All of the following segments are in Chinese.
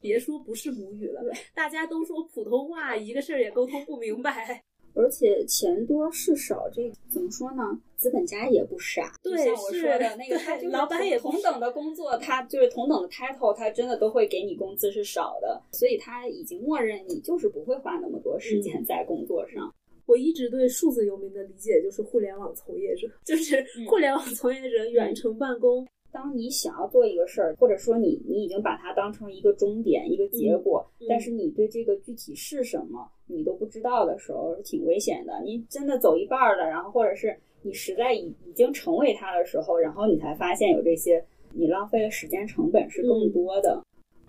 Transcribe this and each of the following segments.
别说不是母语了，大家都说普通话，一个事儿也沟通不明白。而且钱多事少，这怎么说呢？资本家也不傻。对，像我说的那个，他就是老板也同等的工作，他就是同等的 title，他真的都会给你工资是少的，所以他已经默认你就是不会花那么多时间在工作上。我一直对数字游民的理解就是互联网从业者，就是互联网从业者远程办公。当你想要做一个事儿，或者说你你已经把它当成一个终点、一个结果，但是你对这个具体是什么你都不知道的时候，挺危险的。你真的走一半了，然后或者是你实在已已经成为它的时候，然后你才发现有这些，你浪费的时间成本是更多的。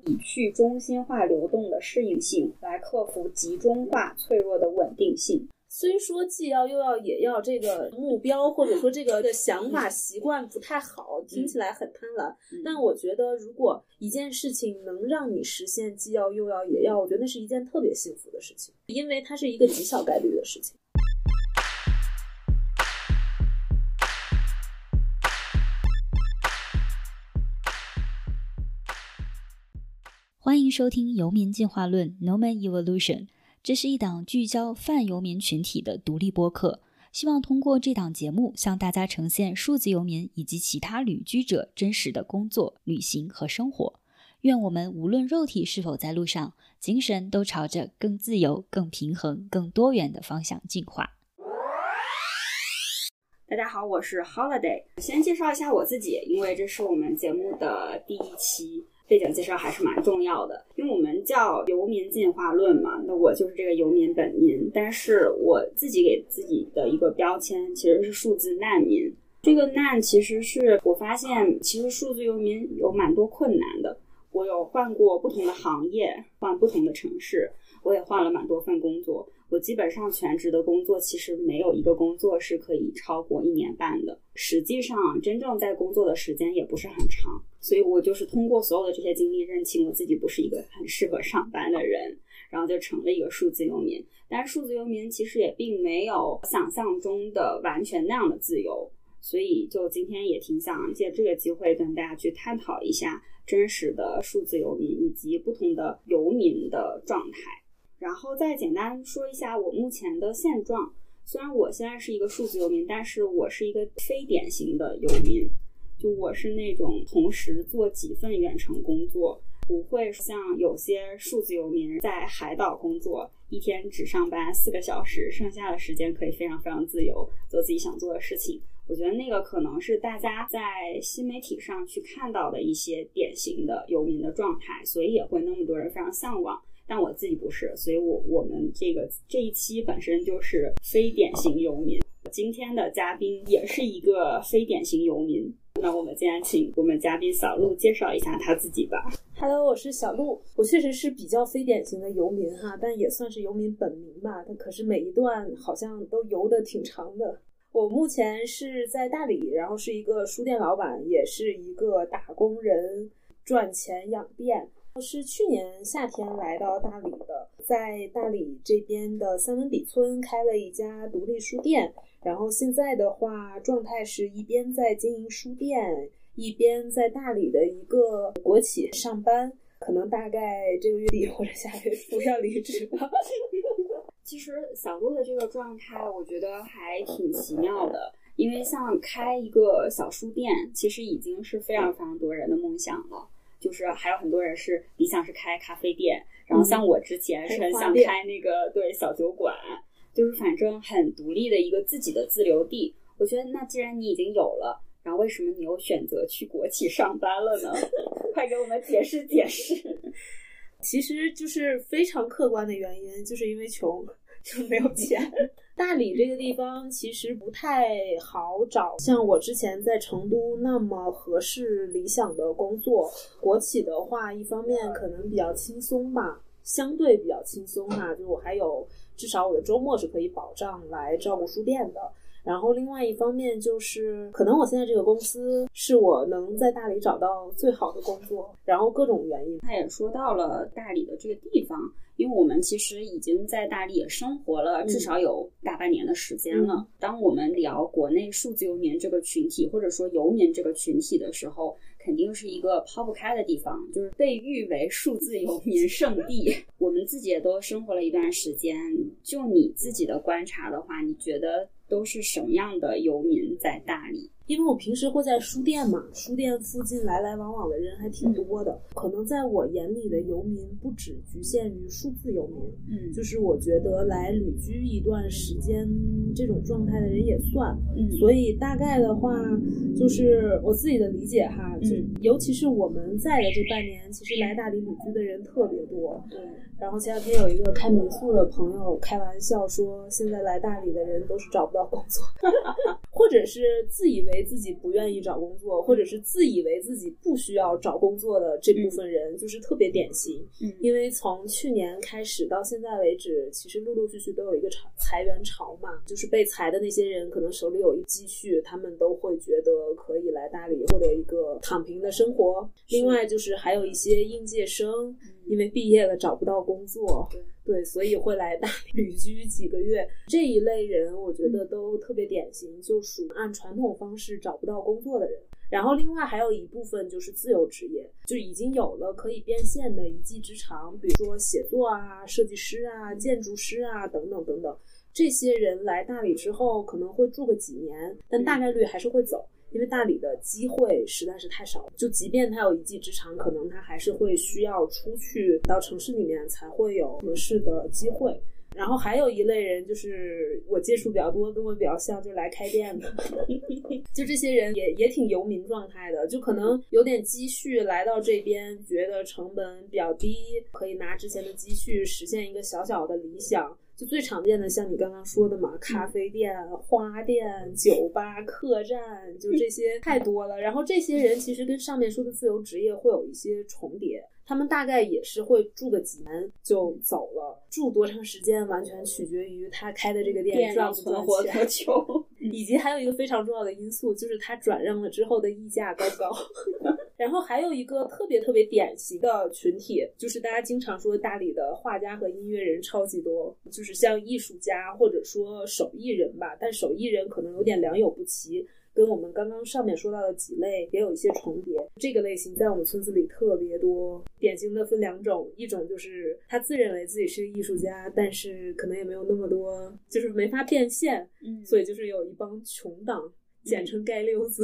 以去中心化流动的适应性来克服集中化脆弱的稳定性。虽说既要又要也要，这个目标或者说这个的想法习惯不太好，听起来很贪婪。但我觉得，如果一件事情能让你实现既要又要也要，我觉得那是一件特别幸福的事情，因为它是一个极小概率的事情。欢迎收听《游民进化论》（Noman Evolution）。这是一档聚焦泛游民群体的独立播客，希望通过这档节目向大家呈现数字游民以及其他旅居者真实的工作、旅行和生活。愿我们无论肉体是否在路上，精神都朝着更自由、更平衡、更多元的方向进化。大家好，我是 Holiday。先介绍一下我自己，因为这是我们节目的第一期。背景介绍还是蛮重要的，因为我们叫游民进化论嘛，那我就是这个游民本民，但是我自己给自己的一个标签其实是数字难民。这个难其实是我发现，其实数字游民有蛮多困难的。我有换过不同的行业，换不同的城市，我也换了蛮多份工作。我基本上全职的工作，其实没有一个工作是可以超过一年半的。实际上，真正在工作的时间也不是很长。所以我就是通过所有的这些经历，认清我自己不是一个很适合上班的人，然后就成了一个数字游民。但是数字游民其实也并没有想象中的完全那样的自由。所以就今天也挺想借这个机会跟大家去探讨一下真实的数字游民以及不同的游民的状态。然后再简单说一下我目前的现状。虽然我现在是一个数字游民，但是我是一个非典型的游民。就我是那种同时做几份远程工作，不会像有些数字游民在海岛工作，一天只上班四个小时，剩下的时间可以非常非常自由做自己想做的事情。我觉得那个可能是大家在新媒体上去看到的一些典型的游民的状态，所以也会那么多人非常向往。但我自己不是，所以我我们这个这一期本身就是非典型游民。今天的嘉宾也是一个非典型游民，那我们今天请我们嘉宾小鹿介绍一下他自己吧。Hello，我是小鹿，我确实是比较非典型的游民哈，但也算是游民本名吧。但可是每一段好像都游的挺长的。我目前是在大理，然后是一个书店老板，也是一个打工人，赚钱养店。我是去年夏天来到大理的，在大理这边的三文笔村开了一家独立书店，然后现在的话状态是一边在经营书店，一边在大理的一个国企上班，可能大概这个月底或者下个月初要离职吧。其实小鹿的这个状态，我觉得还挺奇妙的，因为像开一个小书店，其实已经是非常非常多人的梦想了。就是还有很多人是理想是开咖啡店，然后像我之前是很想开那个对小酒馆，就是反正很独立的一个自己的自留地。我觉得那既然你已经有了，然后为什么你又选择去国企上班了呢？快给我们解释解释。其实就是非常客观的原因，就是因为穷，就没有钱。大理这个地方其实不太好找，像我之前在成都那么合适理想的工作。国企的话，一方面可能比较轻松吧，相对比较轻松哈，就我还有至少我的周末是可以保障来照顾书店的。然后另外一方面就是，可能我现在这个公司是我能在大理找到最好的工作，然后各种原因。他也说到了大理的这个地方。因为我们其实已经在大理也生活了至少有大半年的时间了。当我们聊国内数字游民这个群体，或者说游民这个群体的时候，肯定是一个抛不开的地方，就是被誉为数字游民圣地。我们自己也都生活了一段时间，就你自己的观察的话，你觉得都是什么样的游民在大理？因为我平时会在书店嘛，书店附近来来往往的人还挺多的。可能在我眼里的游民不只局限于数字游民，嗯就是我觉得来旅居一段时间这种状态的人也算。嗯所以大概的话，就是我自己的理解哈，就嗯尤其是我们在的这半年，其实来大理旅居的人特别多。对，然后前两天有一个开民宿的朋友开玩笑说，现在来大理的人都是找不到工作，或者是自以为自己不愿意找工作，或者是自以为自己不需要找工作的这部分人，就是特别典型。嗯因为从去年开始到现在为止，其实陆陆续续都有一个潮裁员潮嘛，就是被裁的那些人，可能手里有一积蓄，他们都会觉得可以来大理获得一个躺平的生活。另外就是还有一些应届生，因为毕业了找不到工作，对对，所以会来大理旅居几个月。这一类人，我觉得都特别典型，就属按传统方式找不到工作的人。然后另外还有一部分就是自由职业，就已经有了可以变现的一技之长，比如说写作啊、设计师啊、建筑师啊等等等等。这些人来大理之后可能会住个几年，但大概率还是会走，因为大理的机会实在是太少了。就即便他有一技之长，可能他还是会需要出去到城市里面才会有合适的机会。然后还有一类人，就是我接触比较多，跟我比较像，就是来开店的。就这些人也也挺游民状态的，就可能有点积蓄来到这边，觉得成本比较低，可以拿之前的积蓄实现一个小小的理想。就最常见的，像你刚刚说的嘛，咖啡店、花店、酒吧、客栈，就这些太多了。然后这些人其实跟上面说的自由职业会有一些重叠，他们大概也是会住个几年就走了，住多长时间完全取决于他开的这个店店赚不要存活多久？以及还有一个非常重要的因素，就是他转让了之后的溢价高不高。然后还有一个特别特别典型的群体，就是大家经常说大理的画家和音乐人超级多，就是像艺术家或者说手艺人吧，但手艺人可能有点良莠不齐。跟我们刚刚上面说到的几类也有一些重叠，这个类型在我们村子里特别多。典型的分两种，一种就是他自认为自己是个艺术家，但是可能也没有那么多，就是没法变现，嗯所以就是有一帮穷党，简称街溜子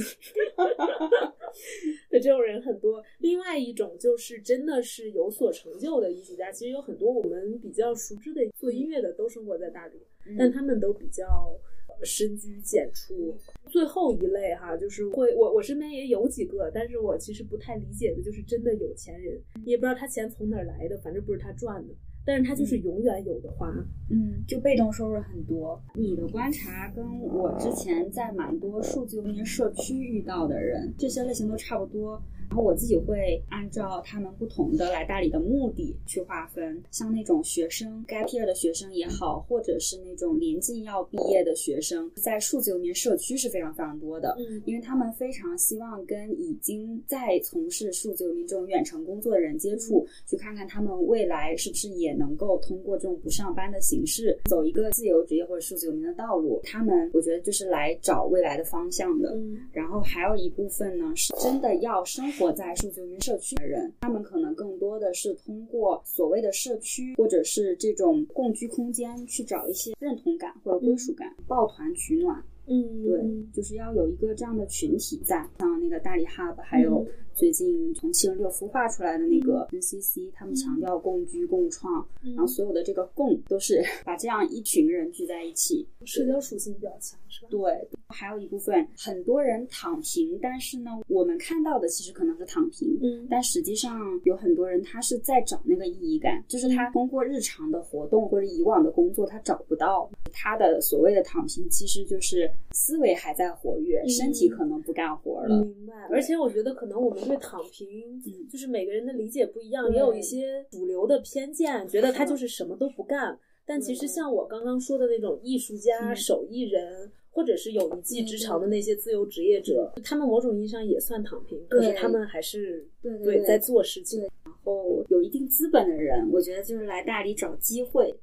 的这种人很多。另外一种就是真的是有所成就的艺术家，其实有很多我们比较熟知的做音乐的都生活在大理，但他们都比较呃深居简出。最后一类哈，就是会我我身边也有几个，但是我其实不太理解的，就是真的有钱人，你也不知道他钱从哪儿来的，反正不是他赚的，但是他就是永远有的花。嗯，就被动收入很多。你的观察跟我之前在蛮多数字游民社区遇到的人，这些类型都差不多。然后我自己会按照他们不同的来大理的目的去划分，像那种学生 gap year 的学生也好，或者是那种临近要毕业的学生，在数字游民社区是非常非常多的。嗯因为他们非常希望跟已经在从事数字游民这种远程工作的人接触，去看看他们未来是不是也能够通过这种不上班的形式，走一个自由职业或者数字游民的道路。他们我觉得就是来找未来的方向的。嗯然后还有一部分呢，是真的要生活在数字游民社区的人，他们可能更多的是通过所谓的社区或者是这种共居空间去找一些认同感或者归属感，抱团取暖。嗯，对，就是要有一个这样的群体在，像那个大理 Hub，还有嗯最近从七零六孵化出来的那个 NCC，他们强调共居共创，嗯。然后所有的这个共都是 把这样一群人聚在一起。社交属性比较强，是吧？对，还有一部分很多人躺平，但是呢，我们看到的其实可能是躺平，嗯。但实际上有很多人他是在找那个意义感，就是他通过日常的活动或者以往的工作，他找不到。他的所谓的躺平，其实就是思维还在活跃，嗯。身体可能不干活了。明白，而且我觉得可能我们对躺平，嗯就是每个人的理解不一样，也有一些主流的偏见，觉得他就是什么都不干。但其实像我刚刚说的那种艺术家、嗯手艺人，或者是有一技之长的那些自由职业者，他们某种意义上也算躺平，可是他们还是对在做事情。然后有一定资本的人，我觉得就是来大理找机会。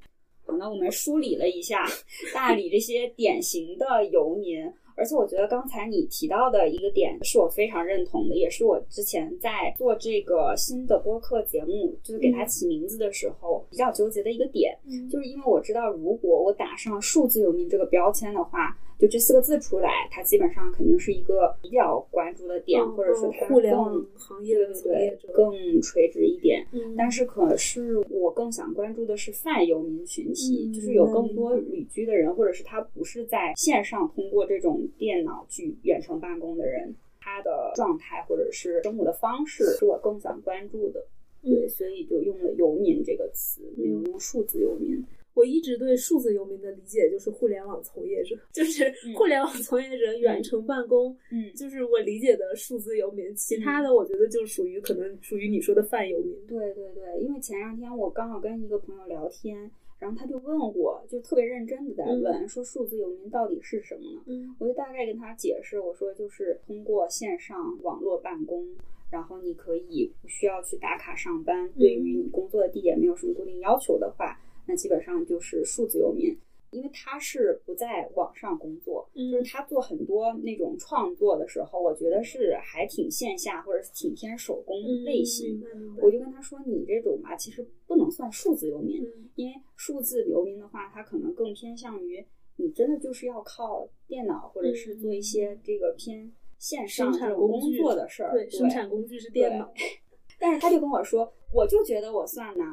好，那我们梳理了一下 大理这些典型的游民，而且我觉得刚才你提到的一个点是我非常认同的，也是我之前在做这个新的播客节目，就是给它起名字的时候比较纠结的一个点，嗯。就是因为我知道，如果我打上数字游民这个标签的话，就这四个字出来，它基本上肯定是一个比较关注的点，或者说它嗯互联网更行业的从业者，对更垂直一点。嗯但是可是我更想关注的是泛游民群体，嗯就是有更多旅居的人，或者是他不是在线上通过这种电脑去远程办公的人，他的状态或者是生活的方式是我更想关注的。对，所以就用了“游民”这个词，没有用数字游民。我一直对数字游民的理解就是互联网从业者，就是互联网从业者远程办公，嗯就是我理解的数字游民。其他的我觉得就属于可能属于你说的泛游民。对对对，因为前两天我刚好跟一个朋友聊天，然后他就问我，就特别认真的在问，说数字游民到底是什么呢？嗯我就大概跟他解释，我说就是通过线上网络办公，然后你可以不需要去打卡上班，对于你工作的地点没有什么固定要求的话，那基本上就是数字游民。因为他是不在网上工作，嗯就是他做很多那种创作的时候，我觉得是还挺线下或者是挺偏手工类型。我就跟他说，你这种吧，其实不能算数字游民，嗯因为数字游民的话，他可能更偏向于你真的就是要靠电脑或者是做一些这个偏线上产这种工作的事儿。对，生产工具是电脑。但是他就跟我说，我就觉得我算呢。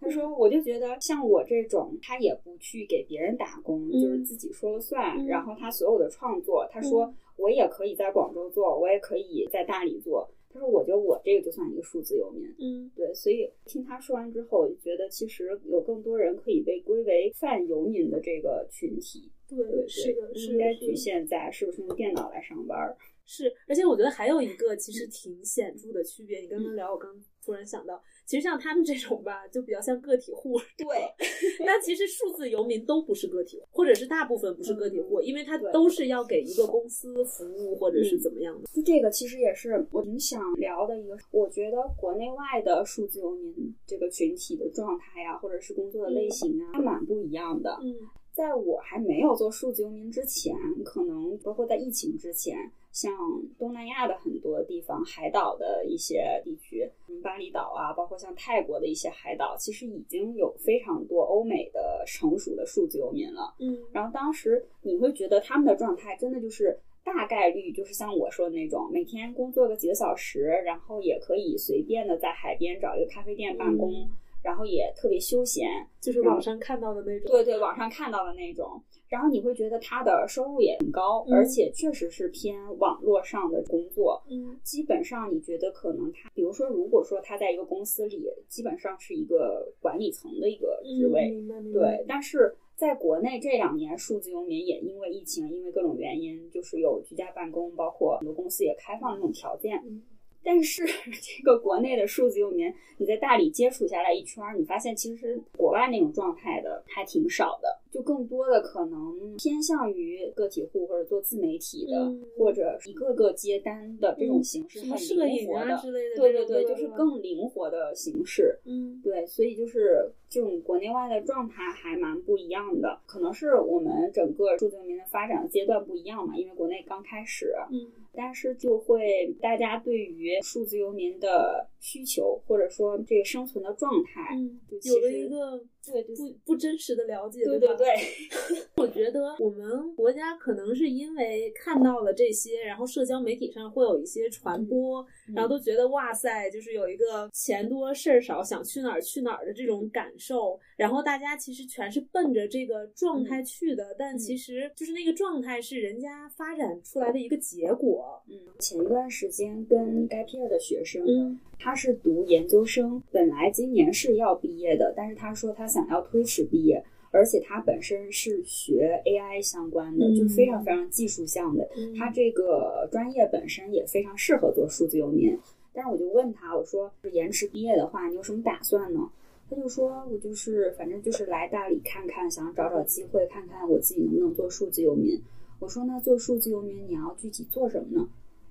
他说，我就觉得像我这种，他也不去给别人打工，嗯就是自己说了算。嗯然后他所有的创作，他说嗯我也可以在广州做，我也可以在大理做。他说，我觉得我这个就算一个数字游民。嗯对，所以听他说完之后，我就觉得其实有更多人可以被归为泛游民的这个群体。对对，是的，是应该局限在是不是用电脑来上班儿。是，而且我觉得还有一个其实挺显著的区别。你刚刚聊，我刚突然想到，其实像他们这种吧，就比较像个体户。对，那其实数字游民都不是个体户，或者是大部分不是个体户，因为他都是要给一个公司服务，或者是怎么样的。就这个其实也是我挺想聊的一个，我觉得国内外的数字游民这个群体的状态呀、或者是工作的类型啊，还蛮不一样的。嗯在我还没有做数字游民之前，可能包括在疫情之前，像东南亚的很多地方，海岛的一些地区，嗯巴厘岛啊，包括像泰国的一些海岛，其实已经有非常多欧美的成熟的数字游民了。嗯然后当时你会觉得他们的状态真的就是大概率就是像我说的那种，每天工作个几个小时，然后也可以随便的在海边找一个咖啡店办公，嗯然后也特别休闲。就是网上看到的那种。对对，网上看到的那种。然后你会觉得他的收入也很高，嗯而且确实是偏网络上的工作。嗯基本上你觉得可能他，比如说，如果说他在一个公司里，基本上是一个管理层的一个职嗯，位。对，但是在国内这两年，数字游民也因为疫情，因为各种原因，就是有居家办公，包括很多公司也开放这种条件。嗯但是 这个国内的数字游民，你在大理接触下来一圈儿，你发现其实国外那种状态的还挺少的，就更多的可能偏向于个体户或者做自媒体的，嗯或者一个个接单的这种形式，很灵活的。啊之类的对对对，就是更灵活的形式。嗯对，所以就是这种国内外的状态还蛮不一样的，可能是我们整个数字游民的发展的阶段不一样嘛，因为国内刚开始，嗯但是就会大家对于数字游民的需求或者说这个生存的状态，有了一个对对不不真实的了解，对吧对对，我觉得我们国家可能是因为看到了这些，然后社交媒体上会有一些传播，嗯然后都觉得哇塞，就是有一个钱多事儿少，想去哪儿去哪儿的这种感受。然后大家其实全是奔着这个状态去的，但其实就是那个状态是人家发展出来的一个结果。嗯，前一段时间跟 gap year 的学生，嗯他是读研究生，本来今年是要毕业的，但是他说他想要推迟毕业，而且他本身是学 AI 相关的，嗯就是非常非常技术向的，嗯他这个专业本身也非常适合做数字游民。但是我就问他，我说延迟毕业的话，你有什么打算呢？他就说我就是反正就是来大理看看，想找找机会，看看我自己能不能做数字游民。我说那做数字游民你要具体做什么呢？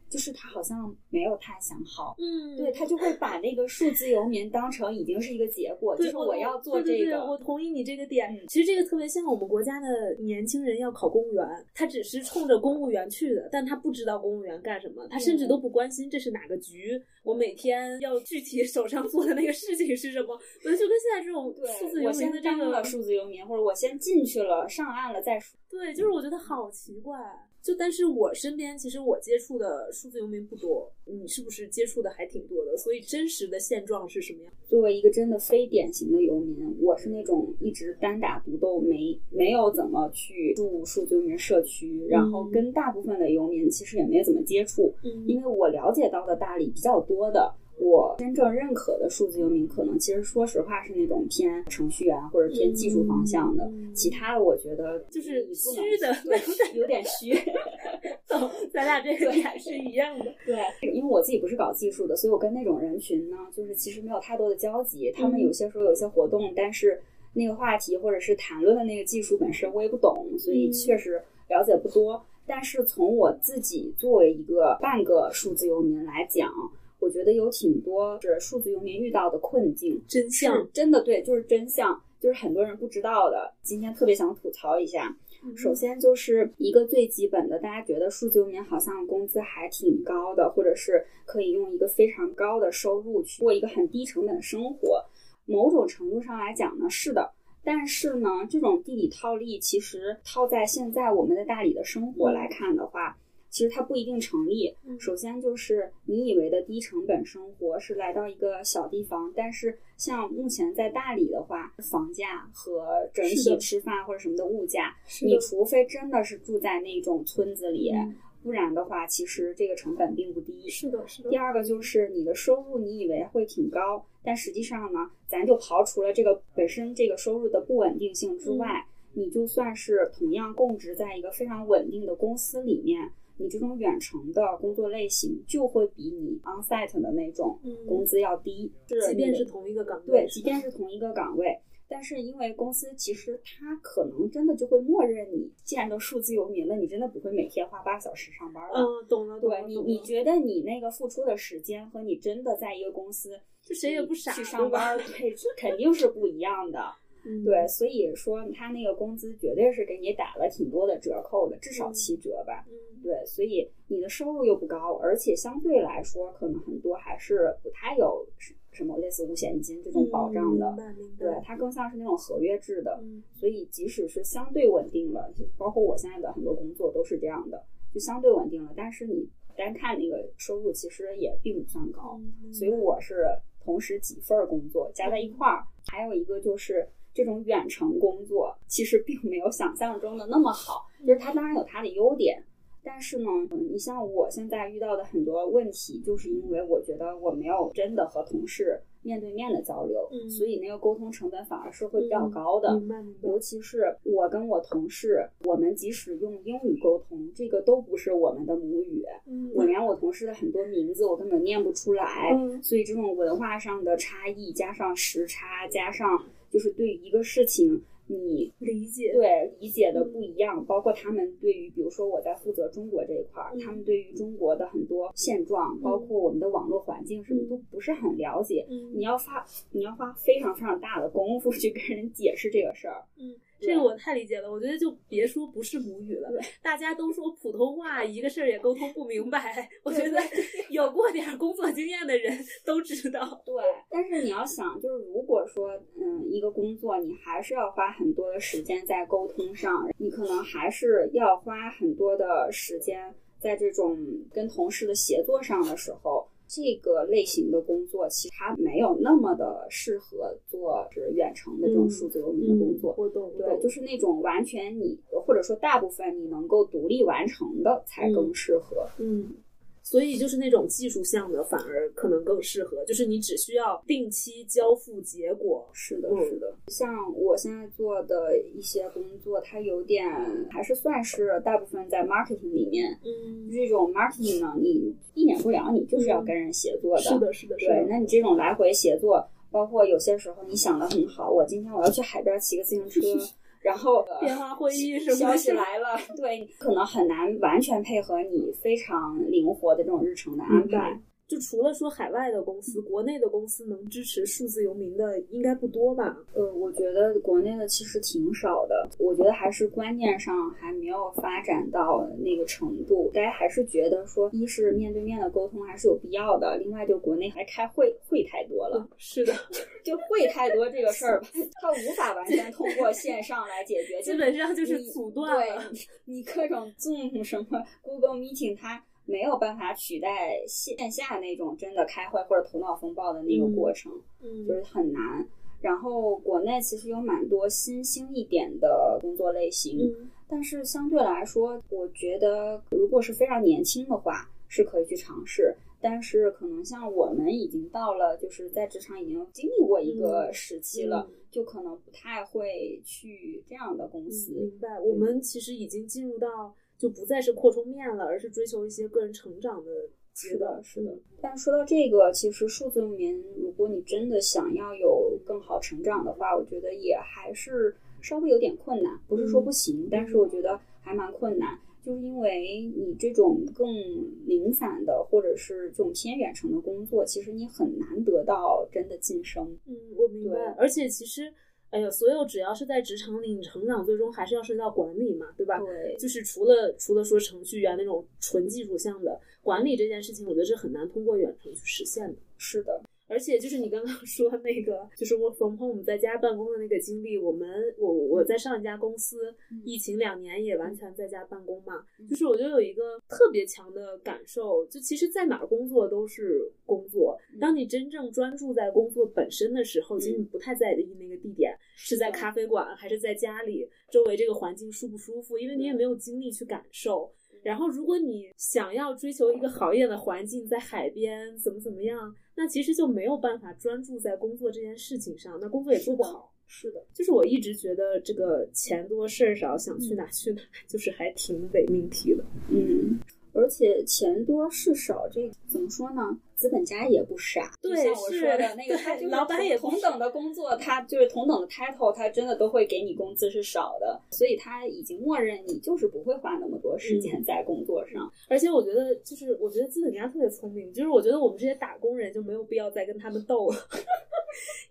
就是他好像没有太想好，嗯，对他就会把那个数字游民当成已经是一个结果，就是我要做对对对这个。我同意你这个点。嗯其实这个特别像我们国家的年轻人要考公务员，他只是冲着公务员去的，但他不知道公务员干什么，他甚至都不关心这是哪个局，我每天要具体手上做的那个事情是什么。我觉得就跟现在这种数字对，游民的这个当了数字游民，或者我先进去了，上岸了再说。对，就是我觉得好奇怪。就但是我身边其实我接触的数字游民不多，你是不是接触的还挺多的？所以真实的现状是什么样？作为一个真的非典型的游民，我是那种一直单打独斗，没没有怎么去住数字游民社区，然后跟大部分的游民其实也没怎么接触，嗯因为我了解到的大理比较多的。我真正认可的数字游民，可能其实说实话是那种偏程序员或者偏技术方向的，嗯其他的我觉得就是虚的对，有点虚。走，咱俩这个还是一样的。对，因为我自己不是搞技术的，所以我跟那种人群呢，就是其实没有太多的交集。他们有些时候有一些活动，但是那个话题或者是谈论的那个技术本身我也不懂，所以嗯确实了解不多。但是从我自己作为一个半个数字游民来讲，我觉得有挺多是数字游民遇到的困境，真相真的对，就是真相，就是很多人不知道的。今天特别想吐槽一下。首先就是一个最基本的，大家觉得数字游民好像工资还挺高的，或者是可以用一个非常高的收入去过一个很低成本的生活。某种程度上来讲呢，是的。但是呢，这种地理套利其实套在现在我们的大理的生活来看的话，其实它不一定成立。嗯首先就是你以为的低成本生活是来到一个小地方，但是像目前在大理的话，房价和整体吃饭或者什么的物价，你除非真的是住在那种村子里，嗯不然的话，其实这个成本并不低。是的，是的第。二个就是你的收入，你以为会挺高，但实际上呢，咱就刨除了这个本身这个收入的不稳定性之外，嗯你就算是同样供职在一个非常稳定的公司里面，你这种远程的工作类型就会比你 on-site 的那种嗯工资要低。即便是同一个岗位，对，即便是同一个岗位。但是因为公司其实它可能真的就会默认你，既然都数字游民了，你真的不会每天花八小时上班了。嗯，懂了，懂了，对你，你觉得你那个付出的时间和你真的在一个公司，就谁也不傻去上班，对，肯定是不一样的。嗯对，所以说他那个工资绝对是给你打了挺多的折扣的，至少嗯七折吧。嗯对，所以你的收入又不高，而且相对来说，可能很多还是不太有什什么类似五险一金这种保障的。对，它更像是那种合约制的。嗯所以即使是相对稳定了，就包括我现在的很多工作都是这样的，就相对稳定了。但是你单看那个收入，其实也并不算高。嗯所以我是同时几份儿工作加在一块儿，还有一个就是这种远程工作，其实并没有想象中的那么好。就是它当然有它的优点，但是呢，你像我现在遇到的很多问题，就是因为我觉得我没有真的和同事面对面的交流，嗯所以那个沟通成本反而是会比较高的。尤其是我跟我同事，我们即使用英语沟通，这个都不是我们的母语。嗯我连我同事的很多名字我根本念不出来，嗯所以这种文化上的差异，加上时差，加上就是对一个事情你理解对理解的不一样，包括他们对于，比如说我在负责中国这一块儿，嗯他们对于中国的很多现状，包括我们的网络环境什么都不是很了解。嗯你要发你要花非常非常大的功夫去跟人解释这个事儿。嗯，这个我太理解了。我觉得就别说不是母语了，大家都说普通话，一个事儿也沟通不明白。我觉得有过点儿工作经验的人 都知道。对，但是你要想，就是如果说，嗯，一个工作你还是要花很多的时间在沟通上，你可能还是要花很多的时间在这种跟同事的协作上的时候，这个类型的工作其实它没有那么的适合做是远程的这种嗯数字游民的工作。我懂，对，就是那种完全你或者说大部分你能够独立完成的才更适合。嗯。所以就是那种技术项的，反而可能更适合，就是你只需要定期交付结果。是的，嗯是的。像我现在做的一些工作，它有点还是算是大部分在 marketing 里面。嗯，这种 marketing 呢，你避免不了，你就是要跟人协作的。是的，是的，是对，那你这种来回协作，包括有些时候你想的很好，我今天我要去海边骑个自行车，然后电话会议什么消息来了，对，可能很难完全配合你非常灵活的这种日程的安排。就除了说海外的公司，国内的公司能支持数字游民的应该不多吧？呃，我觉得国内的其实挺少的。我觉得还是观念上还没有发展到那个程度。大家还是觉得说，一是面对面的沟通还是有必要的，另外就国内还开会会太多了。是的，就会太多这个事儿吧，它无法完全通过线上来解决，基本上就是阻断了。你各种 Zoom 什么 Google Meeting 它。没有办法取代线下那种真的开会或者头脑风暴的那个过程，嗯，就是很难。然后国内其实有蛮多新兴一点的工作类型，但是相对来说，我觉得如果是非常年轻的话，是可以去尝试。但是可能像我们已经到了，就是在职场已经经历过一个时期了，就可能不太会去这样的公司。明白，我们其实已经进入到。就不再是扩充面了，而是追求一些个人成长的是的。是的，但说到这个，其实数字游民，如果你真的想要有更好成长的话，我觉得也还是稍微有点困难。不是说不行，但是我觉得还蛮困难，就是因为你这种更零散的，或者是这种偏远程的工作，其实你很难得到真的晋升。嗯，我明白。而且其实。哎呀，所有只要是在职场里你成长，最终还是要涉及到管理嘛，对吧？对，就是除了除了说程序员那种纯技术项的管理这件事情，我觉得是很难通过远程去实现的。是的。而且就是你刚刚 说那个，就是 work from home 在家办公的那个经历，我们我我在上一家公司，疫情两年也完全在家办公嘛，就是我就有一个特别强的感受，就其实在哪儿工作都是工作，当你真正专注在工作本身的时候，其实你不太在意那个地点是在咖啡馆还是在家里，周围这个环境舒不舒服，因为你也没有精力去感受。然后，如果你想要追求一个好一点的环境，在海边怎么怎么样，那其实就没有办法专注在工作这件事情上，那工作也做不好。是的，就是我一直觉得这个钱多事儿少，想去哪去哪，就是还挺伪命题的。嗯。而且钱多事少，这怎么说呢？资本家也不傻。对，像我说的那个，他就是老板也同等的工作，他就是同等的 title，他真的都会给你工资是少的，所以他已经默认你就是不会花那么多时间在工作上。而且我觉得，就是我觉得资本家特别聪明，就是我觉得我们这些打工人就没有必要再跟他们斗了。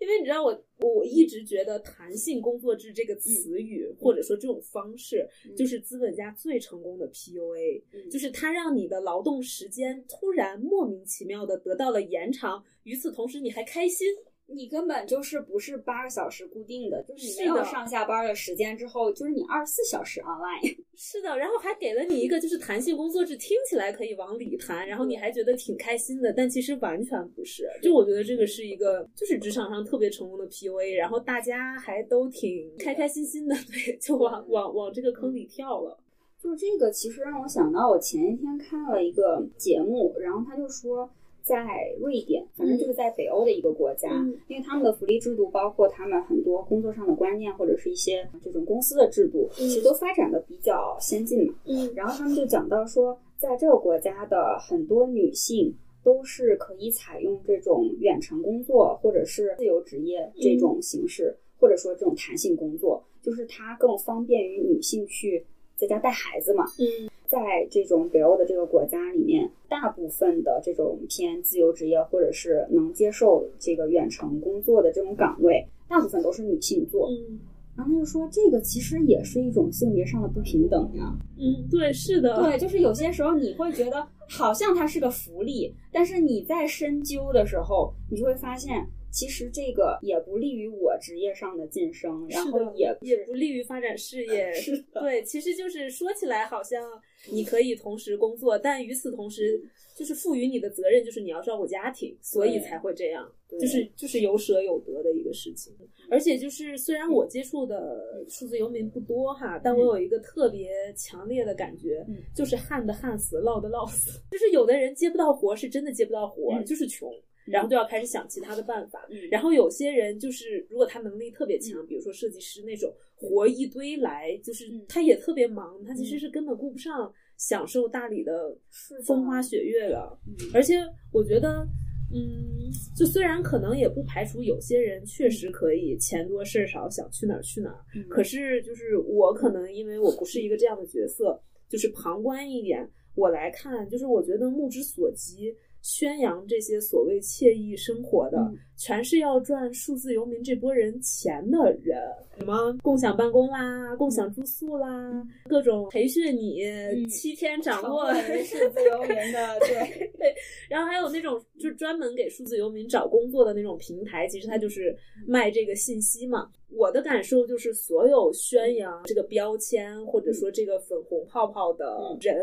因为你知道，我我一直觉得“弹性工作制”这个词语，或者说这种方式，就是资本家最成功的 PUA，就是他让你的劳动时间突然莫名其妙的得到了延长，与此同时你还开心。你根本就是不是八个小时固定的，就是你没有上下班的时间之后，就是你二十四小时 online。是的，然后还给了你一个就是弹性工作制，听起来可以往里弹，然后你还觉得挺开心的，但其实完全不是。就我觉得这个是一个就是职场上特别成功的 PUA，然后大家还都挺开开心心的，对，就往往往这个坑里跳了。就是这个，其实让我想到我前一天看了一个节目，然后他就说。在瑞典，反正就是在北欧的一个国家，因为他们的福利制度，包括他们很多工作上的观念，或者是一些这种公司的制度，其实都发展的比较先进嘛。嗯，然后他们就讲到说，在这个国家的很多女性都是可以采用这种远程工作，或者是自由职业这种形式，或者说这种弹性工作，就是它更方便于女性去在家带孩子嘛。嗯。在这种北欧的这个国家里面，大部分的这种偏自由职业或者是能接受这个远程工作的这种岗位，大部分都是女性做。嗯，然后他就说，这个其实也是一种性别上的不平等呀。嗯，对，是的，对，就是有些时候你会觉得好像它是个福利，但是你在深究的时候，你就会发现。其实这个也不利于我职业上的晋升，然后也也不利于发展事业。是的，对，其实就是说起来好像你可以同时工作，但与此同时，就是赋予你的责任就是你要照顾家庭，所以才会这样，就是就是有舍有得的一个事情。而且就是虽然我接触的数字游民不多哈，但我有一个特别强烈的感觉，就是旱的旱死，涝的涝死。就是有的人接不到活，是真的接不到活，就是穷。然后就要开始想其他的办法。然后有些人就是，如果他能力特别强，比如说设计师那种，活一堆来，就是他也特别忙，他其实是根本顾不上享受大理的风花雪月的。而且我觉得，嗯，就虽然可能也不排除有些人确实可以钱多事儿少，想去哪儿去哪儿，嗯可是就是我可能因为我不是一个这样的角色，就是旁观一点，我来看，就是我觉得目之所及。宣扬这些所谓惬意生活的，嗯。全是要赚数字游民这波人钱的人。什么共享办公啦，共享住宿啦，各种培训你、七天掌握数字游民的，对对，然后还有那种就专门给数字游民找工作的那种平台，其实它就是卖这个信息嘛。我的感受就是，所有宣扬这个标签或者说这个粉红泡泡的人，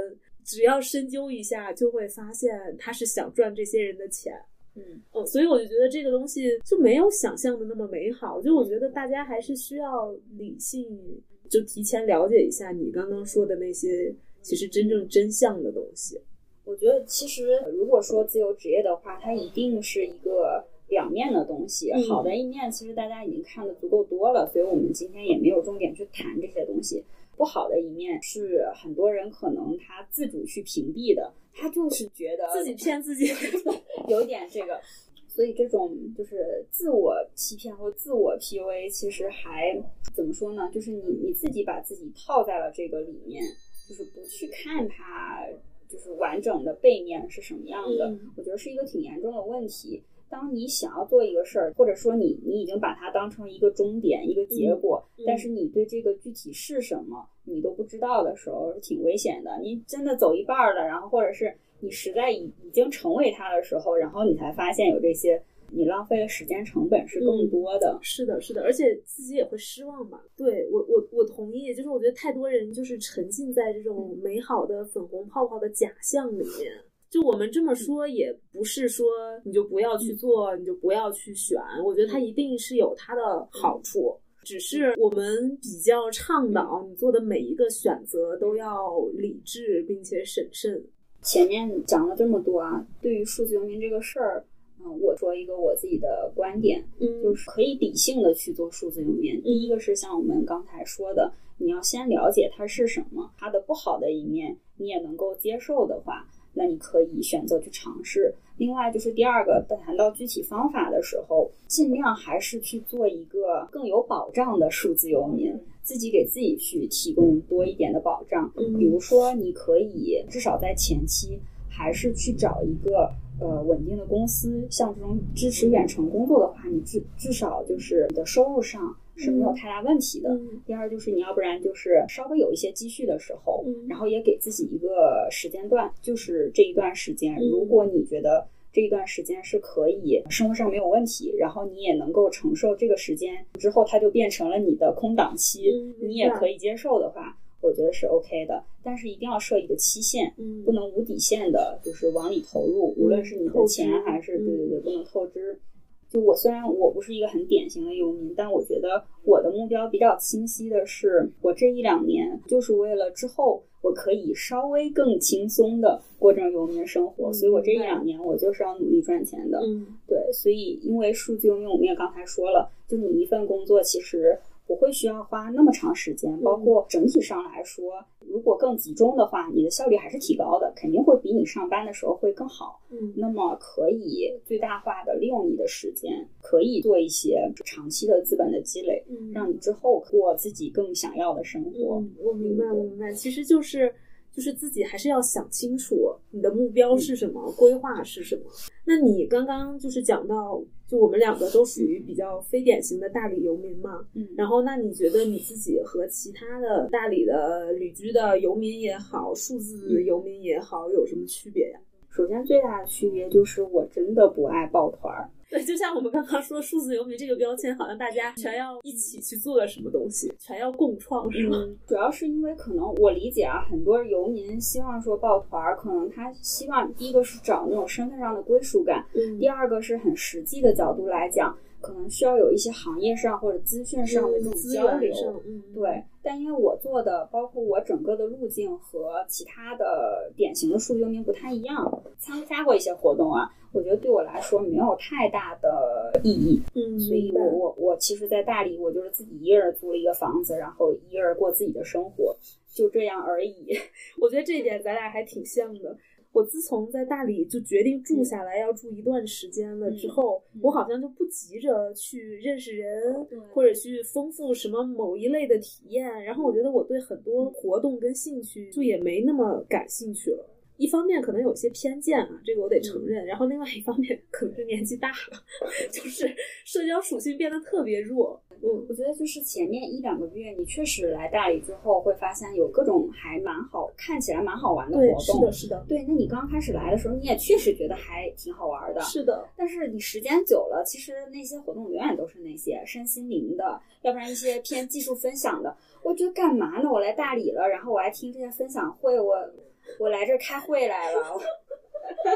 只要深究一下，就会发现他是想赚这些人的钱。嗯嗯，所以我就觉得这个东西就没有想象的那么美好。就我觉得大家还是需要理性，就提前了解一下你刚刚说的那些其实真正真相的东西。我觉得其实如果说自由职业的话，它一定是一个两面的东西。嗯好的一面，其实大家已经看的足够多了，所以我们今天也没有重点去谈这些东西。不好的一面是很多人可能他自主去屏蔽的，他就是觉得自己骗自己。有点这个，所以这种就是自我欺骗或自我 PUA，其实还怎么说呢？就是你你自己把自己套在了这个里面，就是不去看它，就是完整的背面是什么样的。嗯我觉得是一个挺严重的问题。当你想要做一个事儿，或者说你你已经把它当成一个终点、一个结果，嗯但是你对这个具体是什么你都不知道的时候，是挺危险的。你真的走一半儿了，然后或者是你实在已已经成为它的时候，然后你才发现有这些，你浪费的时间成本是更多的。是的，是的，而且自己也会失望吧？对我，我我同意，就是我觉得太多人就是沉浸在这种美好的粉红泡泡的假象里面。就我们这么说，也不是说你就不要去做，你就不要去选。我觉得它一定是有它的好处，只是我们比较倡导你做的每一个选择都要理智并且审慎。前面讲了这么多啊，对于数字游民这个事儿，嗯，我说一个我自己的观点，嗯。就是可以理性的去做数字游民。第一个是像我们刚才说的，你要先了解它是什么，它的不好的一面你也能够接受的话，那你可以选择去尝试。另外就是第二个，谈到具体方法的时候，尽量还是去做一个更有保障的数字游民，自己给自己去提供多一点的保障。嗯比如说，你可以至少在前期还是去找一个呃稳定的公司，像这种支持远程工作的话，你至至少就是你的收入上是没有太大问题的。嗯第二就是你要不然就是稍微有一些积蓄的时候，嗯然后也给自己一个时间段，就是这一段时间，嗯如果你觉得这一段时间是可以生活上没有问题，然后你也能够承受这个时间之后，它就变成了你的空档期，嗯你也可以接受的话，我觉得是 OK 的。但是一定要设一个期限，嗯不能无底线的，就是往里投入，无论是你的透钱还是对对对，嗯不能透支。就我虽然我不是一个很典型的游民，但我觉得我的目标比较清晰的是，我这一两年就是为了之后我可以稍微更轻松的过这种游民生活，嗯所以我这一两年我就是要努力赚钱的。嗯对，所以因为数字游民，我们也刚才说了，就你一份工作其实不会需要花那么长时间，包括整体上来说，如果更集中的话，你的效率还是提高的，肯定会比你上班的时候会更好。嗯那么可以最大化的利用你的时间，可以做一些长期的资本的积累，嗯让你之后过自己更想要的生活。嗯，我明白，我明白，其实就是就是自己还是要想清楚你的目标是什么，规划是什么。那你刚刚就是讲到，就我们两个都属于比较非典型的大理游民嘛，嗯，然后那你觉得你自己和其他的大理的旅居的游民也好，数字游民也好，有什么区别呀？首先最大的区别就是我真的不爱抱团儿。对，就像我们刚刚说，数字游民这个标签，好像大家全要一起去做个什么东西，全要共创，是吗？嗯，主要是因为可能我理解啊，很多游民希望说抱团儿，可能他希望第一个是找那种身份上的归属感，嗯第二个是很实际的角度来讲，可能需要有一些行业上或者资讯上的这种交流。嗯，对，但因为我做的，包括我整个的路径和其他的典型的数字游民不太一样，参加过一些活动啊，我觉得对我来说没有太大的意义。嗯，所以我我我其实，在大理，我就是自己一个人租了一个房子，然后一个人过自己的生活，就这样而已。我觉得这一点咱俩还挺像的。我自从在大理就决定住下来，要住一段时间了之后，我好像就不急着去认识人，或者去丰富什么某一类的体验。然后我觉得我对很多活动跟兴趣就也没那么感兴趣了。一方面可能有些偏见啊，这个我得承认。然后另外一方面可能是年纪大了，就是社交属性变得特别弱。我，我觉得就是前面一两个月，你确实来大理之后，会发现有各种还蛮好，看起来蛮好玩的活动。是的，是的。对，那你刚开始来的时候，你也确实觉得还挺好玩的。是的。但是你时间久了，其实那些活动永远都是那些身心灵的，要不然一些偏技术分享的。我觉得干嘛呢？我来大理了，然后我还听这些分享会，我。我来这儿开会来了，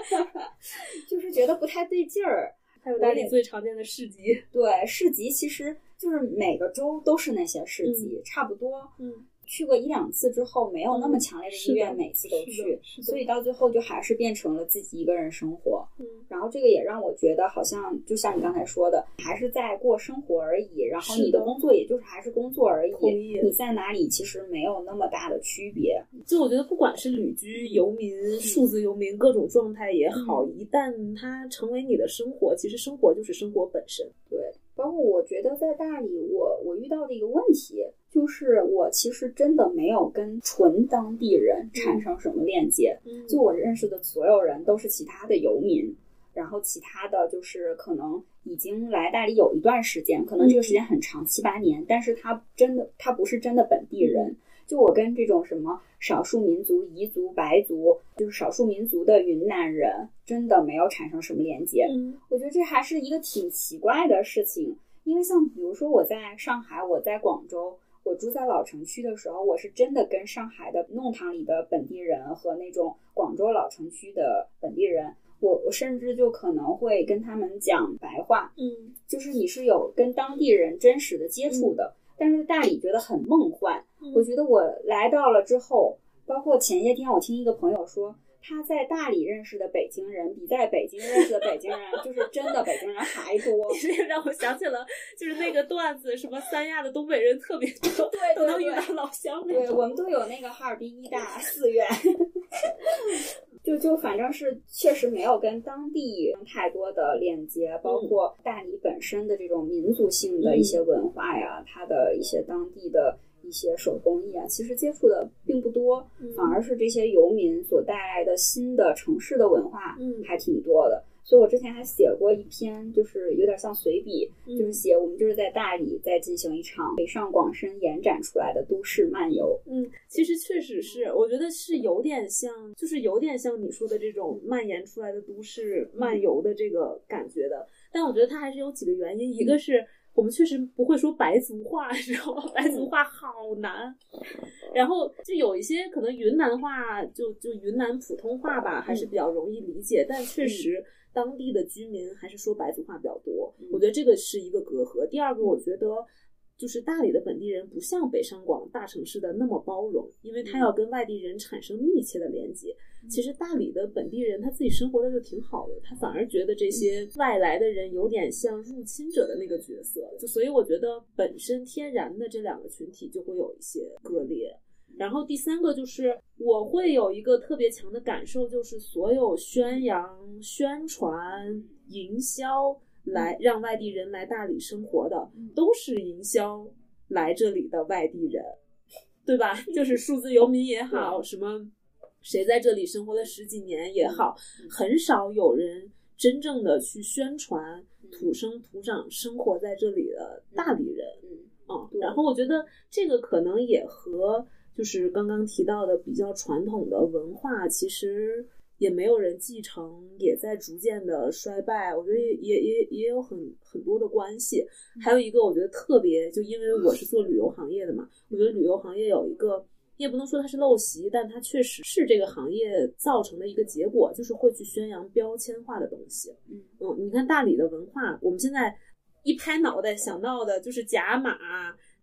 就是觉得不太对劲儿。还有哪里最常见的市集，对市集其实就是每个州都是那些市集，差不多。嗯。去过一两次之后，没有那么强烈的意愿每次都去，所以到最后就还是变成了自己一个人生活。嗯，然后这个也让我觉得好像就像你刚才说的，还是在过生活而已。然后你的工作也就是还是工作而已。你在哪里其实没有那么大的区别。就我觉得，不管是旅居游民、数字游民，各种状态也好，一旦它成为你的生活，其实生活就是生活本身。对，包括我觉得在大理，我我遇到的一个问题。就是我其实真的没有跟纯当地人产生什么链接，就我认识的所有人都是其他的游民，然后其他的就是可能已经来大理有一段时间，可能这个时间很长七八年，但是他真的他不是真的本地人。就我跟这种什么少数民族、彝族、白族，就是少数民族的云南人，真的没有产生什么连接。嗯我觉得这还是一个挺奇怪的事情，因为像比如说我在上海，我在广州。我住在老城区的时候，我是真的跟上海的弄堂里的本地人和那种广州老城区的本地人，我我甚至就可能会跟他们讲白话，嗯，就是你是有跟当地人真实的接触的。但是大理觉得很梦幻，我觉得我来到了之后，包括前些天我听一个朋友说。他在大理认识的北京人，比在北京认识的北京人，就是真的北京人还多。这个让我想起了，就是那个段子，什么三亚的东北人特别多，对，都能遇到老乡。对，我们都有那个哈尔滨医大四院。就就反正是确实没有跟当地太多的链接，包括大理本身的这种民族性的一些文化呀，它的一些当地的。一些手工艺啊，其实接触的并不多，反而是这些游民所带来的新的城市的文化，嗯，还挺多的。所以我之前还写过一篇，就是有点像随笔，就是写我们就是在大理在进行一场北上广深延展出来的都市漫游。嗯，其实确实是，我觉得是有点像，就是有点像你说的这种蔓延出来的都市漫游的这个感觉的。但我觉得它还是有几个原因，一个是。我们确实不会说白族话，你知道吗？白族话好难。然后就有一些可能云南话，就就云南普通话吧，还是比较容易理解。但确实当地的居民还是说白族话比较多。我觉得这个是一个隔阂。第二个，我觉得。就是大理的本地人不像北上广大城市的那么包容，因为他要跟外地人产生密切的连接。其实大理的本地人他自己生活的就挺好的，他反而觉得这些外来的人有点像入侵者的那个角色。就所以我觉得本身天然的这两个群体就会有一些割裂。然后第三个就是我会有一个特别强的感受，就是所有宣扬、宣传、营销。来让外地人来大理生活的，都是营销来这里的外地人，对吧？就是数字游民也好，什么谁在这里生活了十几年也好，很少有人真正的去宣传土生土长生活在这里的大理人。嗯，然后我觉得这个可能也和就是刚刚提到的比较传统的文化，其实。也没有人继承，也在逐渐的衰败。我觉得也也也有很很多的关系。还有一个，我觉得特别，就因为我是做旅游行业的嘛，我觉得旅游行业有一个，你也不能说它是陋习，但它确实是这个行业造成的一个结果，就是会去宣扬标签化的东西。嗯嗯，你看大理的文化，我们现在一拍脑袋想到的就是甲马。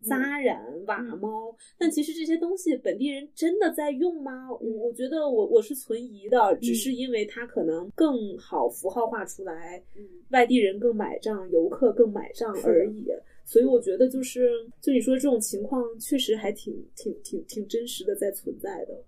扎染瓦猫，但其实这些东西本地人真的在用吗？我我觉得我我是存疑的，只是因为它可能更好符号化出来，外地人更买账，游客更买账而已。所以我觉得就是就你说这种情况，确实还挺挺挺挺真实的在存在的。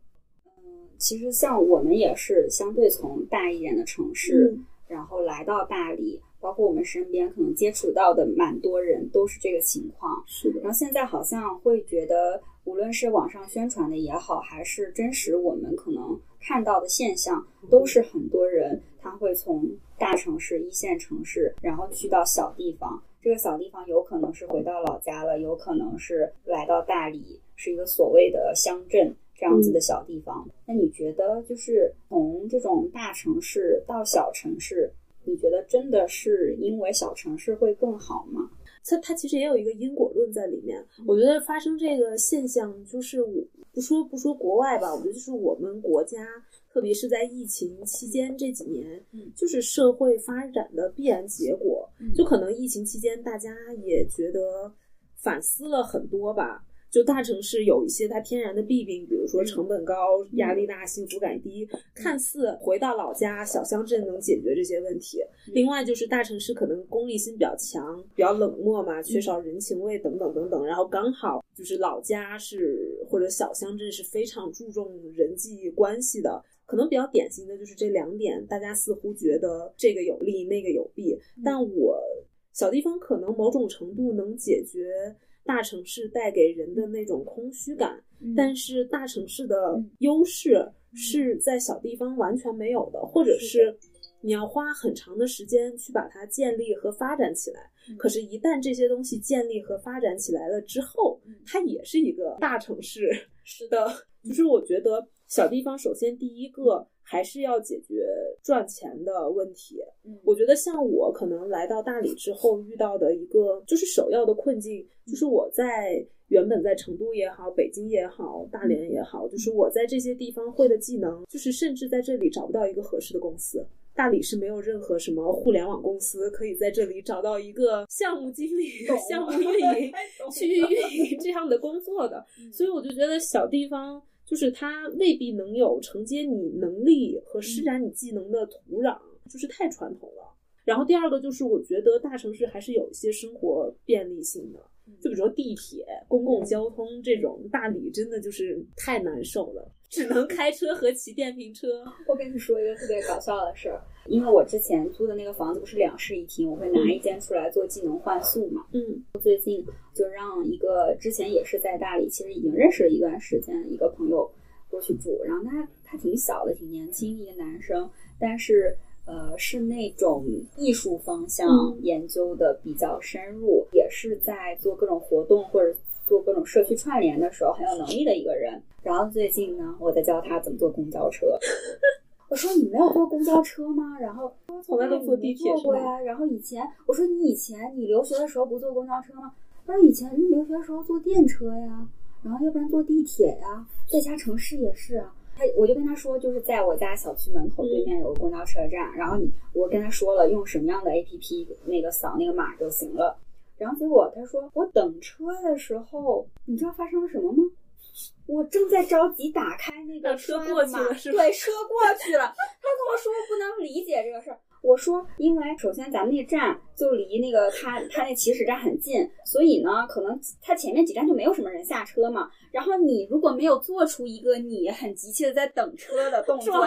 嗯，其实像我们也是相对从大一点的城市，嗯。然后来到大理，包括我们身边可能接触到的蛮多人都是这个情况。是的然后现在好像会觉得，无论是网上宣传的也好，还是真实我们可能看到的现象，都是很多人他会从大城市、一线城市，然后去到小地方。这个小地方有可能是回到老家了，有可能是来到大理，是一个所谓的乡镇这样子的小地方。那你觉得，就是从这种大城市到小城市，你觉得真的是因为小城市会更好吗？它它其实也有一个因果论在里面。我觉得发生这个现象，就是我不说不说国外吧，我觉得就是我们国家，特别是在疫情期间这几年，嗯就是社会发展的必然结果。嗯就可能疫情期间，大家也觉得反思了很多吧。就大城市有一些它天然的弊病，比如说成本高、压力大、幸福感低，看似回到老家小乡镇能解决这些问题。另外就是大城市可能功利心比较强，比较冷漠嘛，缺少人情味等等等等。然后刚好就是老家是或者小乡镇是非常注重人际关系的。可能比较典型的就是这两点，大家似乎觉得这个有利，那个有弊。但我小地方可能某种程度能解决大城市带给人的那种空虚感，但是大城市的优势是在小地方完全没有的，或者是你要花很长的时间去把它建立和发展起来。可是，一旦这些东西建立和发展起来了之后，它也是一个大城市是的。就是我觉得小地方首先第一个还是要解决赚钱的问题。嗯我觉得像我可能来到大理之后遇到的一个就是首要的困境，就是我在原本在成都也好、北京也好、大连也好，就是我在这些地方会的技能，就是甚至在这里找不到一个合适的公司。大理是没有任何什么互联网公司可以在这里找到一个项目经理、项目运营、区域运营这样的工作的，所以我就觉得小地方就是它未必能有承接你能力和施展你技能的土壤，就是太传统了。然后第二个就是我觉得大城市还是有一些生活便利性的，就比如说地铁、公共交通这种，大理真的就是太难受了，只能开车和骑电瓶车。我跟你说一个特别搞笑的事儿，因为我之前租的那个房子不是两室一厅，我会拿一间出来做技能换宿嘛。嗯最近就让一个之前也是在大理，其实已经认识了一段时间的一个朋友过去住，然后他他挺小的，挺年轻，一个男生，但是呃是那种艺术方向嗯研究的比较深入，也是在做各种活动或者做各种社区串联的时候很有能力的一个人。然后最近呢，我在教他怎么坐公交车。我说你没有坐公交车吗？然后从来都坐地铁坐过呀。然后以前我说你以前你留学的时候不坐公交车吗？他说以前留学的时候坐电车呀，然后要不然坐地铁呀，在家城市也是啊。他我就跟他说，就是在我家小区门口对面有个公交车站，然后你我跟他说了用什么样的 APP 那个扫那个码就行了。然后结果他说我等车的时候，你知道发生了什么吗？我正在着急打开那个车过去了是吧对，车过去了。他跟我说不能理解这个事儿。我说，因为首先咱们那站就离那个他他那起始站很近，所以呢，可能他前面几站就没有什么人下车嘛。然后你如果没有做出一个你很急切的在等车的动作，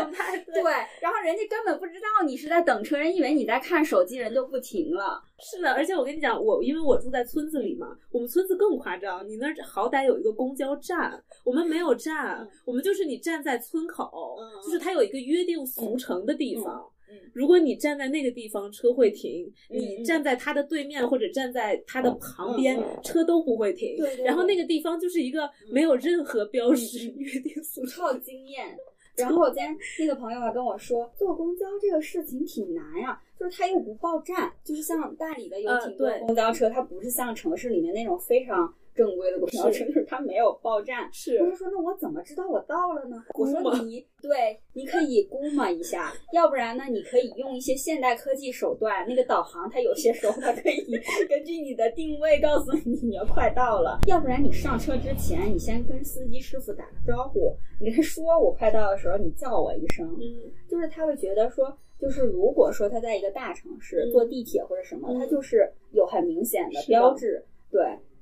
对，然后人家根本不知道你是在等车，人以为你在看手机，人就不停了。是的，而且我跟你讲，我因为我住在村子里嘛，我们村子更夸张，你那儿好歹有一个公交站，我们没有站，我们就是你站在村口，嗯就是它有一个约定俗成的地方。嗯如果你站在那个地方，车会停；嗯你站在它的对面或者站在它的旁边，车都不会停。对对对然后那个地方就是一个没有任何标识、嗯约定俗成。超有经验。然后我今天那个朋友还跟我说，坐公交这个事情挺难呀，就是它又不报站，就是像大理的有呃挺多公交车，它不是像城市里面那种非常正规的公交车，就是它没有报站。是他说：“那我怎么知道我到了呢？”我说：“你对，你可以估摸一下，要不然呢，你可以用一些现代科技手段，那个导航它有些时候它可以 根据你的定位告诉你你要快到了。要不然你上车之前，你先跟司机师傅打个招呼，你跟他说我快到的时候，你叫我一声，嗯，就是他会觉得说。”就是如果说他在一个大城市嗯坐地铁或者什么，嗯他就是有很明显的标志，对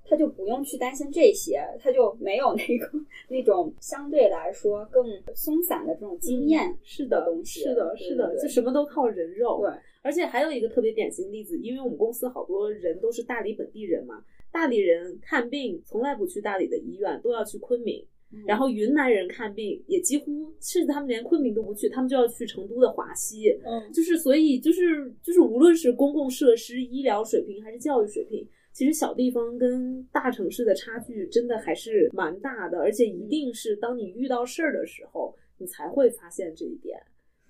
他就不用去担心这些，他就没有那个那种相对来说更松散的这种经验是的东西。是的，是的，就什么都靠人肉。对，而且还有一个特别典型的例子，因为我们公司好多人都是大理本地人嘛，大理人看病从来不去大理的医院，都要去昆明。然后云南人看病也几乎，甚至他们连昆明都不去，他们就要去成都的华西。嗯，就是所以就是就是无论是公共设施、医疗水平还是教育水平，其实小地方跟大城市的差距真的还是蛮大的，而且一定是当你遇到事儿的时候，你才会发现这一点。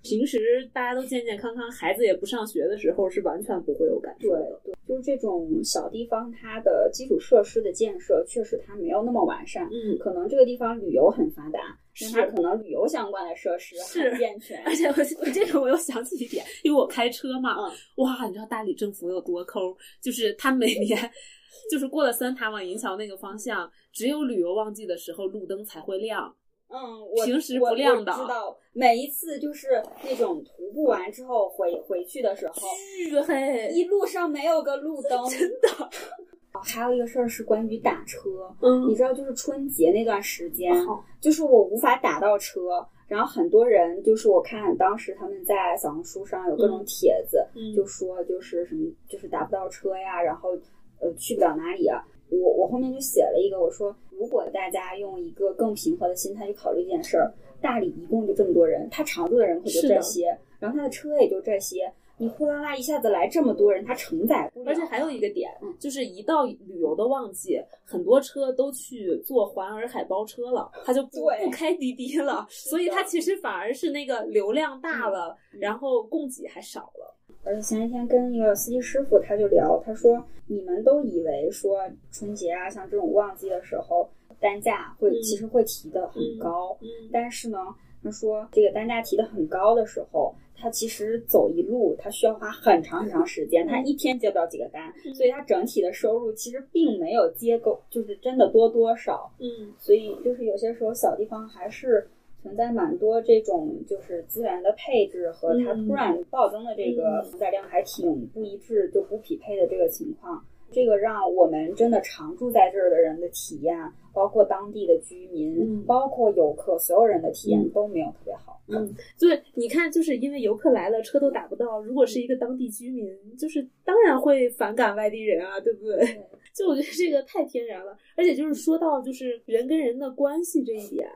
平时大家都健健康康，孩子也不上学的时候，是完全不会有感受的。对，就是这种小地方，它的基础设施的建设确实它没有那么完善。嗯，可能这个地方旅游很发达，是它可能旅游相关的设施是健全。而且我这个我又想起一点，因为我开车嘛，嗯、哇，你知道大理政府有多抠？就是他每 年就是过了三塔往银桥那个方向，只有旅游旺季的时候路灯才会亮。嗯，我平时不亮的。知道每一次就是那种徒步完之后回回去的时候，巨黑，一路上没有个路灯，真的。还有一个事儿是关于打车，嗯，你知道，就是春节那段时间，就是我无法打到车，然后很多人就是我看当时他们在小红书上有各种帖子，嗯、就说就是什么就是打不到车呀，然后呃去不了哪里啊。我我后面就写了一个，我说如果大家用一个更平和的心态去考虑这件事儿，大理一共就这么多人，他常住的人口就这些，然后他的车也就这些，你呼啦啦一下子来这么多人，他承载不了。而且还有一个点，嗯、就是一到旅游的旺季，很多车都去坐环洱海包车了，他就不不开滴滴了，所以它其实反而是那个流量大了，嗯、然后供给还少了。而且前几天跟一个司机师傅，他就聊，他说你们都以为说春节啊，像这种旺季的时候，单价会、嗯、其实会提的很高，嗯，但是呢，他说这个单价提的很高的时候，他其实走一路，他需要花很长很长时间，他一天接不了几个单，嗯、所以他整体的收入其实并没有接够，就是真的多多少，嗯，所以就是有些时候小地方还是。存在蛮多这种就是资源的配置和它突然暴增的这个负载量还挺不一致，就不匹配的这个情况，这个让我们真的常住在这儿的人的体验，包括当地的居民，嗯、包括游客，所有人的体验都没有特别好。嗯，对，你看，就是因为游客来了，车都打不到。如果是一个当地居民，就是当然会反感外地人啊，对不对？对 就我觉得这个太天然了，而且就是说到就是人跟人的关系这一点。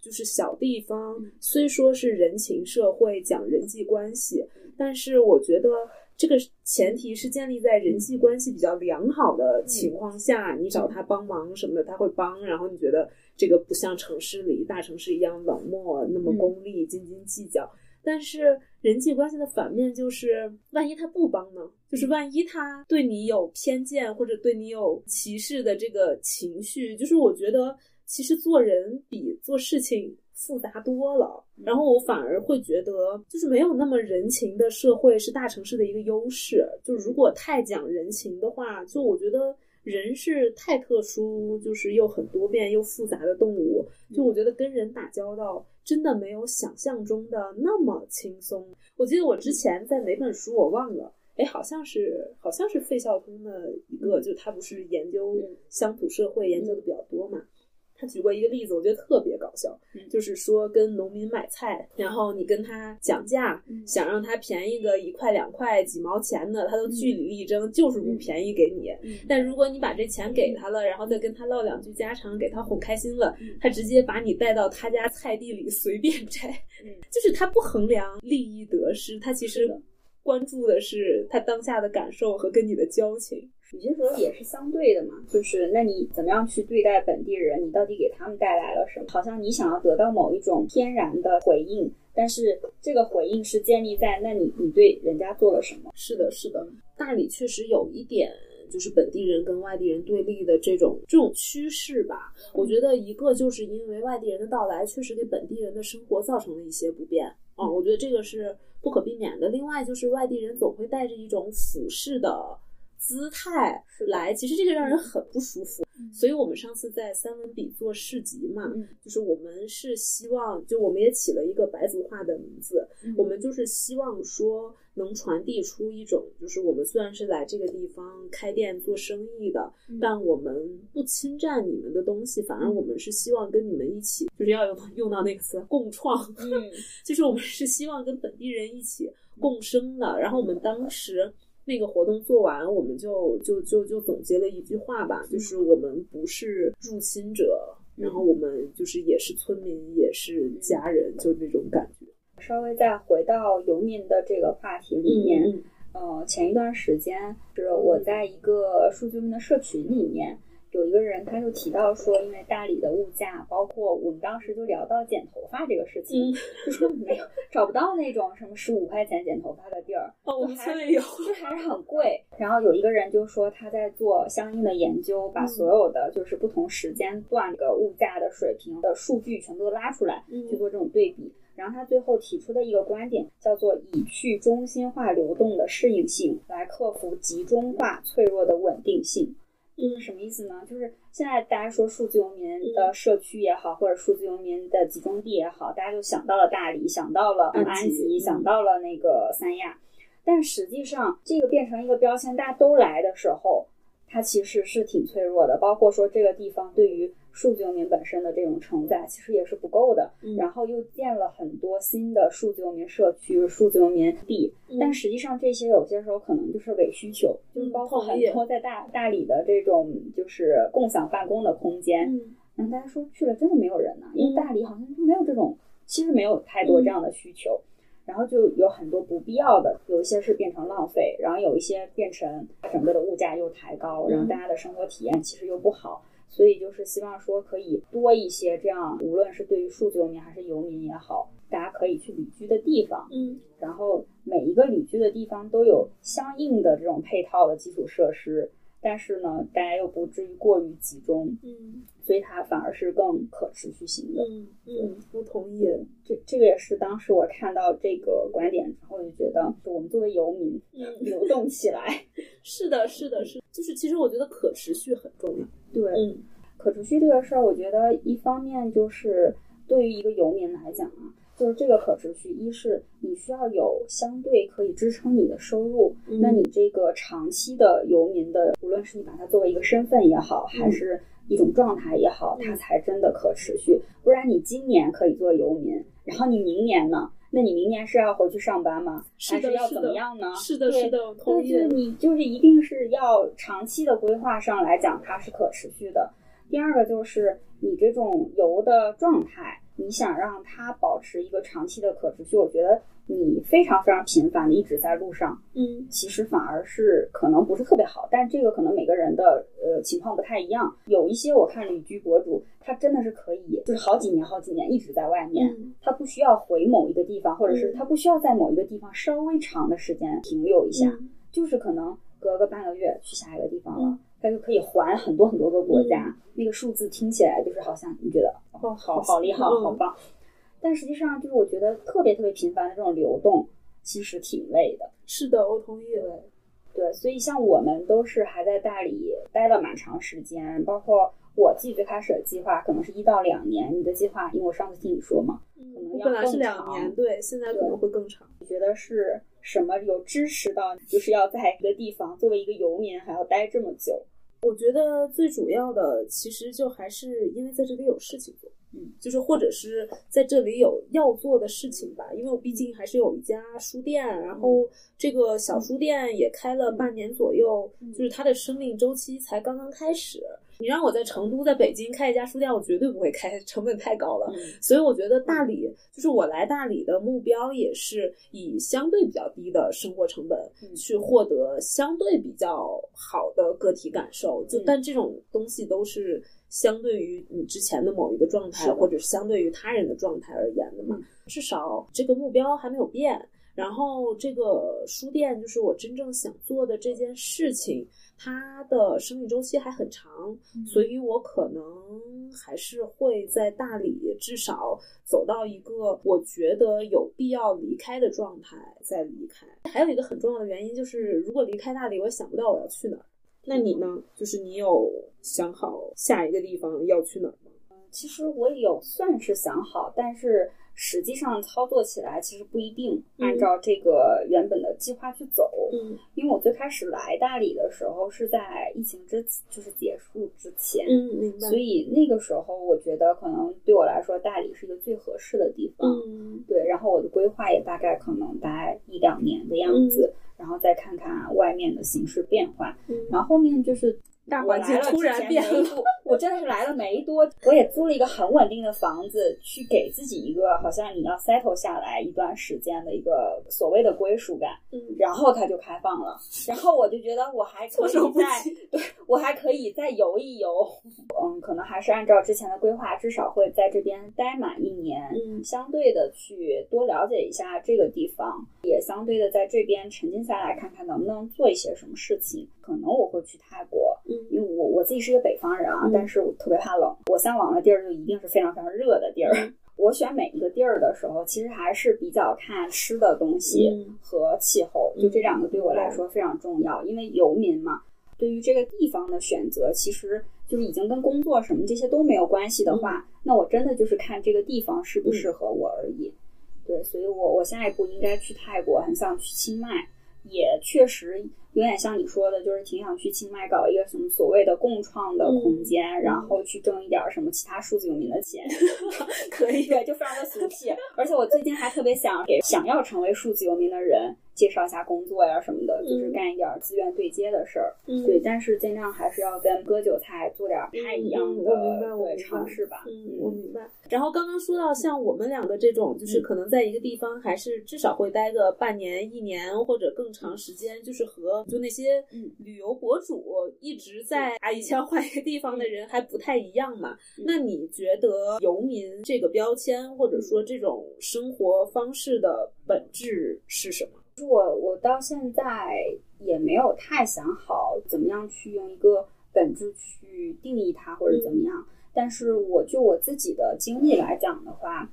就是小地方虽说是人情社会讲人际关系，但是我觉得这个前提是建立在人际关系比较良好的情况下，你找他帮忙什么的，他会帮。然后你觉得这个不像城市里大城市一样冷漠、那么功利、斤斤计较。但是人际关系的反面就是，万一他不帮呢？就是万一他对你有偏见或者对你有歧视的这个情绪，就是我觉得。其实做人比做事情复杂多了，然后我反而会觉得，就是没有那么人情的社会是大城市的一个优势。就如果太讲人情的话，就我觉得人是太特殊，就是又很多变又复杂的动物。就我觉得跟人打交道真的没有想象中的那么轻松。我记得我之前在哪本书我忘了。哎，好像是好像是费孝通的一个，就他不是研究乡土社会研究的比较多嘛。他举过一个例子，我觉得特别搞笑，嗯、就是说跟农民买菜，然后你跟他讲价，嗯、想让他便宜个一块两块几毛钱的，他都据理力争，就是不便宜给你。嗯、但如果你把这钱给他了，然后再跟他唠两句家常，给他哄开心了，嗯他直接把你带到他家菜地里随便摘，就是他不衡量利益得失，他其实关注的是他当下的感受和跟你的交情。有些时候也是相对的嘛，就是那你怎么样去对待本地人？你到底给他们带来了什么？好像你想要得到某一种天然的回应，但是这个回应是建立在那你你对人家做了什么？是的，是的，大理确实有一点就是本地人跟外地人对立的这种这种趋势吧。我觉得一个就是因为外地人的到来，确实给本地人的生活造成了一些不便啊、嗯，我觉得这个是不可避免的。另外就是外地人总会带着一种俯视的。姿态来，其实这个让人很不舒服。嗯、所以我们上次在三文笔做市集嘛，嗯、就是我们是希望，就我们也起了一个白族化的名字，我们就是希望说能传递出一种，就是我们虽然是来这个地方开店做生意的，但我们不侵占你们的东西，反而我们是希望跟你们一起，就是要用用到那个词共创，嗯。就是我们是希望跟本地人一起共生的。然后我们当时那个活动做完，我们就就就就总结了一句话吧，就是我们不是入侵者，然后我们就是也是村民，也是家人，就那种感觉。稍微再回到游民的这个话题里面，嗯呃，前一段时间是我在一个数据游民的社群里面，有一个人他就提到说，因为大理的物价，包括我们当时就聊到剪头发这个事情，嗯就说没有找不到那种什么十五块钱剪头发的地儿，哦，我们村里有，就还是很贵。然后有一个人就说他在做相应的研究，把嗯所有的就是不同时间段的物价的水平的数据全都拉出来，嗯去做这种对比。然后他最后提出的一个观点叫做以去中心化流动的适应性来克服集中化脆弱的稳定性。就是什么意思呢？就是现在大家说数字游民的社区也好，或者数字游民的集中地也好，大家就想到了大理，想到了安吉安吉，嗯想到了那个三亚。但实际上，这个变成一个标签，大家都来的时候，它其实是挺脆弱的。包括说这个地方对于数字游民本身的这种承载，其实也是不够的。嗯然后又建了很多新的数字游民社区、数字游民地，嗯但实际上这些有些时候可能就是伪需求，就是包括很多在大大理的这种就是共享办公的空间，嗯然后大家说去了真的没有人呢、因为嗯大理好像就没有这种，其实没有太多这样的需求，然后就有很多不必要的，有一些是变成浪费，然后有一些变成整个的物价又抬高，然后大家的生活体验其实又不好。所以就是希望说可以多一些这样，无论是对于数字游民还是游民也好，大家可以去旅居的地方，嗯然后每一个旅居的地方都有相应的这种配套的基础设施，但是呢，大家又不至于过于集中，嗯所以它反而是更可持续性的。嗯嗯，我同意。这这个也是当时我看到这个观点之后，就觉得我们作为游民嗯，流动起来，是的，是的，是，就是其实我觉得可持续很重要。对，嗯可持续这个事儿，我觉得一方面就是对于一个游民来讲啊，就是这个可持续，一是你需要有相对可以支撑你的收入，嗯那你这个长期的游民的，无论是你把它作为一个身份也好，还是一种状态也好，嗯它才真的可持续。不然你今年可以做游民，然后你明年呢？那你明年是要回去上班吗？是还是要怎么样呢？是的，对是的，我同对，意。就是你就是一定是要长期的规划上来讲，它是可持续的。第二个就是你这种游的状态，你想让它保持一个长期的可持续，我觉得你非常非常频繁的一直在路上，嗯其实反而是可能不是特别好。但这个可能每个人的呃情况不太一样，有一些我看旅居博主，他真的是可以就是好几年好几年一直在外面，嗯他不需要回某一个地方，或者是嗯他不需要在某一个地方稍微长的时间停留一下。嗯就是可能隔个半个月去下一个地方了嗯，他就可以环很多很多个国家。那个数字听起来就是好像你觉得哦，好好厉害，嗯好棒。但实际上，就是我觉得特别特别频繁的这种流动，其实挺累的。是的，我同意。对，对，所以像我们都是还在大理待了蛮长时间，包括我自己最开始的计划可能是一到两年。你的计划，因为我上次听你说嘛，可能要我本来是更长两年，对，现在可能会更长。你觉得是什么有支持到，就是要在一个地方作为一个游民还要待这么久？我觉得最主要的其实就还是因为在这里有事情做，嗯，就是或者是在这里有要做的事情吧。因为我毕竟还是有一家书店，然后这个小书店也开了半年左右，就是它的生命周期才刚刚开始。你让我在成都、在北京开一家书店，我绝对不会开，成本太高了。嗯所以我觉得大理就是我来大理的目标，也是以相对比较低的生活成本嗯去获得相对比较好的个体感受。就嗯但这种东西都是相对于你之前的某一个状态，或者是相对于他人的状态而言的嘛。嗯至少这个目标还没有变。然后这个书店就是我真正想做的这件事情，它的生命周期还很长，嗯所以我可能还是会在大理至少走到一个我觉得有必要离开的状态再离开。还有一个很重要的原因就是，如果离开大理，我也想不到我要去哪儿。那你呢？就是你有想好下一个地方要去哪儿吗？其实我有算是想好，但是实际上操作起来其实不一定按照这个原本的计划去走。嗯因为我最开始来大理的时候是在疫情之就是结束之前，嗯，明白。所以那个时候我觉得可能对我来说大理是一个最合适的地方。嗯对，然后我的规划也大概可能大概一两年的样子，然后再看看外面的形势变化。嗯，然后后面就是大环境突然变了，我真的是来了没多，我也租了一个很稳定的房子，去给自己一个好像你要 settle 下来一段时间的一个所谓的归属感。嗯然后它就开放了，然后我就觉得我还可以再及。对我还可以再游一游，嗯，可能还是按照之前的规划，至少会在这边待满一年，嗯相对的去多了解一下这个地方，也相对的在这边沉浸下来，看看能不能做一些什么事情。可能我会去泰国，嗯因为我我自己是一个北方人啊，嗯但是我特别怕冷，我向往的地儿就一定是非常非常热的地儿。嗯 我选每一个地儿的时候，其实还是比较看吃的东西嗯和气候，就这两个对我来说非常重要。因为游民嘛，对于这个地方的选择，其实就是已经跟工作什么这些都没有关系的话，那我真的就是看这个地方适不适合我而已。对，所以我我下一步应该去泰国，很想去清迈，也确实有点像你说的，就是挺想去清迈搞一个什么所谓的共创的空间，然后去挣一点什么其他数字游民的钱。可以。对，就非常的俗气。而且我最近还特别想给想要成为数字游民的人介绍一下工作呀什么的，就是嗯干一点资源对接的事儿。嗯对，但是尽量还是要跟割韭菜做点不太一样的、对尝试吧。嗯，我明白。然后刚刚说到像我们两个这种，就是嗯可能在一个地方还是至少会待个半年、一年或者更长时间，就是和就那些嗯旅游博主一直在啊以前换一个地方的人还不太一样嘛。嗯那你觉得游民这个标签或者说这种生活方式的本质是什么？我我到现在也没有太想好怎么样去用一个本质去定义它或者怎么样。但是我就我自己的经历来讲的话，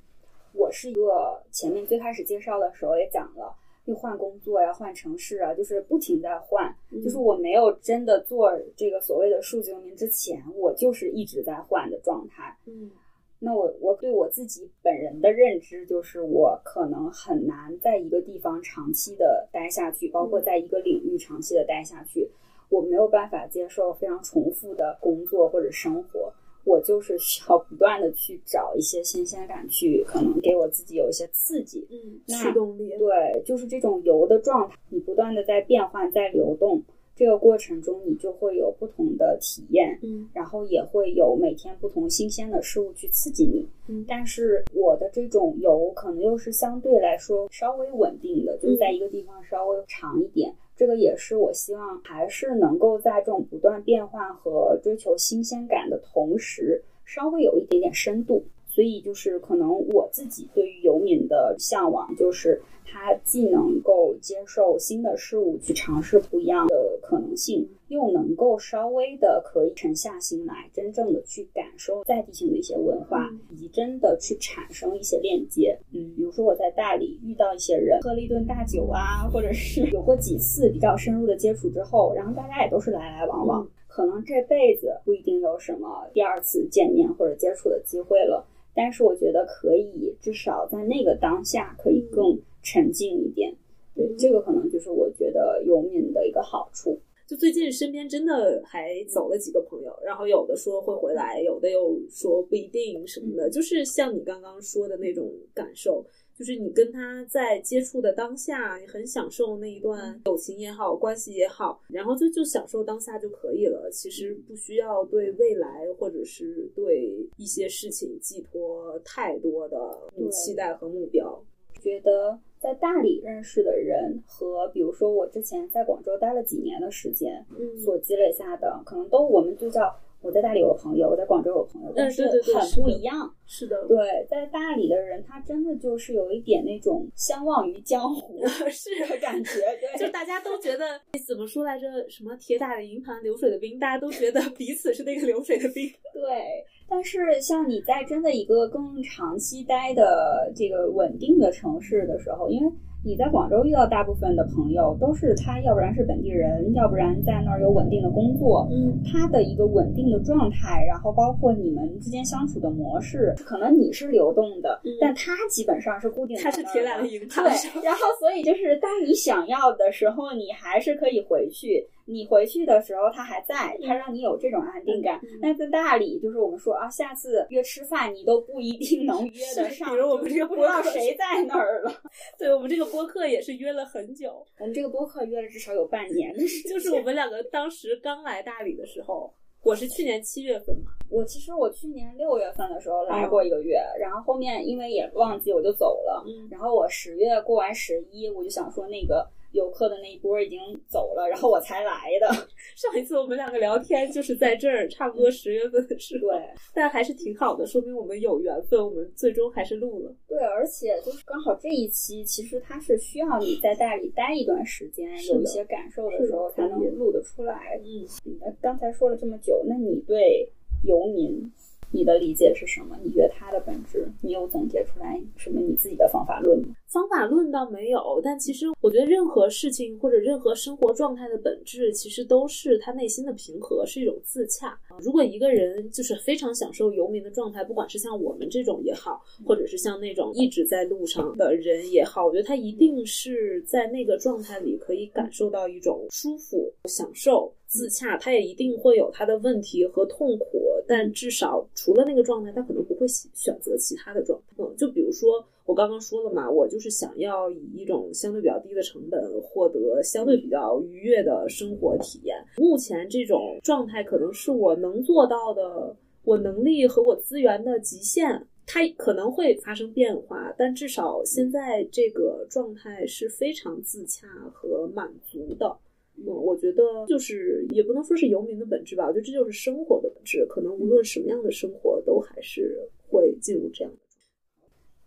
我是一个前面最开始介绍的时候也讲了，又换工作呀、换城市啊，就是不停在换。就是我没有真的做这个所谓的数字游民之前，我就是一直在换的状态。嗯那我我对我自己本人的认知就是，我可能很难在一个地方长期的待下去，包括在一个领域长期的待下去。我没有办法接受非常重复的工作或者生活，我就是需要不断的去找一些新鲜感，去可能给我自己有一些刺激。嗯，那驱动力。对，就是这种游的状态，你不断的在变换，在流动，这个过程中你就会有不同的体验。嗯然后也会有每天不同新鲜的事物去刺激你。嗯但是我的这种游可能又是相对来说稍微稳定的，就是在一个地方稍微长一点。这个也是我希望还是能够在这种不断变换和追求新鲜感的同时，稍微有一点点深度。所以就是可能我自己对于游民的向往，就是他既能够接受新的事物，去尝试不一样的可能性，又能够稍微的可以沉下心来，真正的去感受在地性的一些文化，嗯以及真的去产生一些链接。嗯，比如说我在大理遇到一些人，喝了一顿大酒啊，或者是有过几次比较深入的接触之后，然后大家也都是来来往往，可能这辈子不一定有什么第二次见面或者接触的机会了。但是我觉得可以，至少在那个当下可以更沉静一点。对，这个可能就是我觉得游民的一个好处。就最近身边真的还走了几个朋友，然后有的说会回来，有的又说不一定什么的，就是像你刚刚说的那种感受，就是你跟他在接触的当下，你很享受那一段友情也好，关系也好，然后就就享受当下就可以了。其实不需要对未来或者是对一些事情寄托太多的期待和目标。觉得在大理认识的人和比如说我之前在广州待了几年的时间嗯。所积累下的，可能都我们就叫我在大理有朋友，我在广州有朋友，但是很不一样。是的，对，在大理的人，他真的就是有一点那种相忘于江湖 是的感觉，对，就大家都觉得怎么说来着？什么铁打的营盘流水的兵，大家都觉得 彼此是那个流水的兵。对，但是像你在真的一个更长期待的这个稳定的城市的时候，因为你在广州遇到大部分的朋友，都是他要不然是本地人，要不然在那儿有稳定的工作。嗯，他的一个稳定的状态，然后包括你们之间相处的模式，可能你是流动的，嗯但他基本上是固定的。他是铁打的营盘对，然后所以就是当你想要的时候，你还是可以回去。你回去的时候他还在，他让你有这种安定感。嗯。但在大理，就是我们说啊，下次约吃饭你都不一定能约得上，比如我们这个不知道谁在那儿了。对我们这个播客也是约了很久，我们这个播客约了至少有半年 就是我们两个当时刚来大理的时候，我是去年七月份嘛，我其实我去年六月份的时候来过一个月，然后后面因为也忘记我就走了，嗯。然后我十月过完十一，我就想说那个游客的那一波已经走了，然后我才来的。上一次我们两个聊天就是在这儿，差不多十月份的时候，对但还是挺好的，说明我们有缘分，我们最终还是录了。对，而且就是刚好这一期，其实它是需要你在大理待一段时间，有一些感受的时候才能录得出来。嗯，呃刚才说了这么久，那你对游民你的理解是什么？你觉得它的本质，你有总结出来什么你自己的方法论吗？方法论倒没有，但其实我觉得任何事情或者任何生活状态的本质，其实都是他内心的平和，是一种自洽。如果一个人就是非常享受游民的状态，不管是像我们这种也好，或者是像那种一直在路上的人也好，我觉得他一定是在那个状态里可以感受到一种舒服、享受、自洽。他也一定会有他的问题和痛苦，但至少除了那个状态，他可能不会选择其他的状态。嗯，就比如说。我刚刚说了嘛，我就是想要以一种相对比较低的成本获得相对比较愉悦的生活体验。目前这种状态可能是我能做到的，我能力和我资源的极限。它可能会发生变化，但至少现在这个状态是非常自洽和满足的。嗯，我觉得就是也不能说是游民的本质吧，我觉得这就是生活的本质。可能无论什么样的生活，都还是会进入这样的。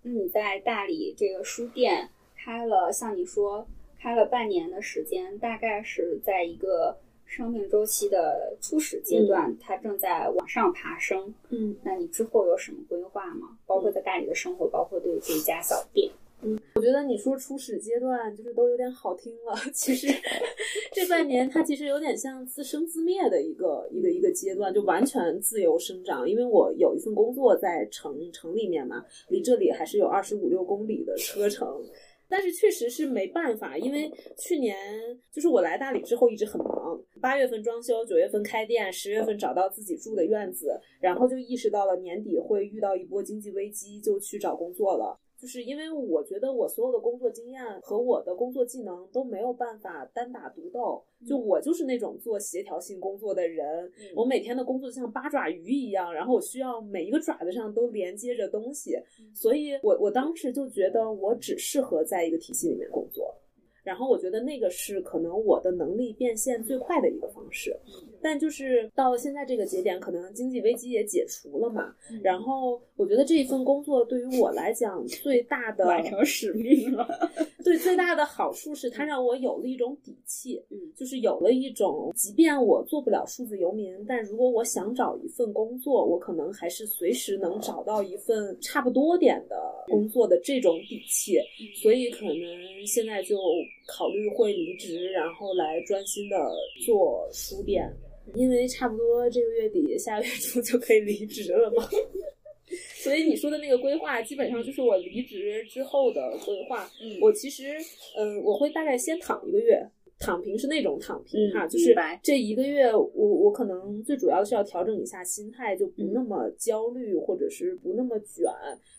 那你在大理这个书店开了，像你说开了半年的时间，大概是在一个生命周期的初始阶段，它正在往上爬升。嗯，那你之后有什么规划吗？包括在大理的生活，包括对这家小店。嗯，我觉得你说初始阶段就是都有点好听了。其实 这半年它其实有点像自生自灭的一个一个一个阶段，就完全自由生长。因为我有一份工作在城城里面嘛，离这里还是有二十五六公里的车程。但是确实是没办法，因为去年就是我来大理之后一直很忙，八月份装修，九月份开店，十月份找到自己住的院子，然后就意识到了年底会遇到一波经济危机，就去找工作了。就是因为我觉得我所有的工作经验和我的工作技能都没有办法单打独斗，就我就是那种做协调性工作的人，我每天的工作就像八爪鱼一样，然后我需要每一个爪子上都连接着东西，所以我我当时就觉得我只适合在一个体系里面工作。然后我觉得那个是可能我的能力变现最快的一个方式，但就是到现在这个节点，可能经济危机也解除了嘛。然后我觉得这一份工作对于我来讲最大的完成使命了，对最大的好处是它让我有了一种底气，嗯，就是有了一种，即便我做不了数字游民，但如果我想找一份工作，我可能还是随时能找到一份差不多点的工作的这种底气。所以可能现在就。考虑会离职，然后来专心的做书店，因为差不多这个月底、下个月初就可以离职了嘛。所以你说的那个规划，基本上就是我离职之后的规划。嗯，我其实，嗯，我会大概先躺一个月，躺平是那种躺平哈，嗯就是这一个月，我我可能最主要的是要调整一下心态，就不那么焦虑，或者是不那么卷，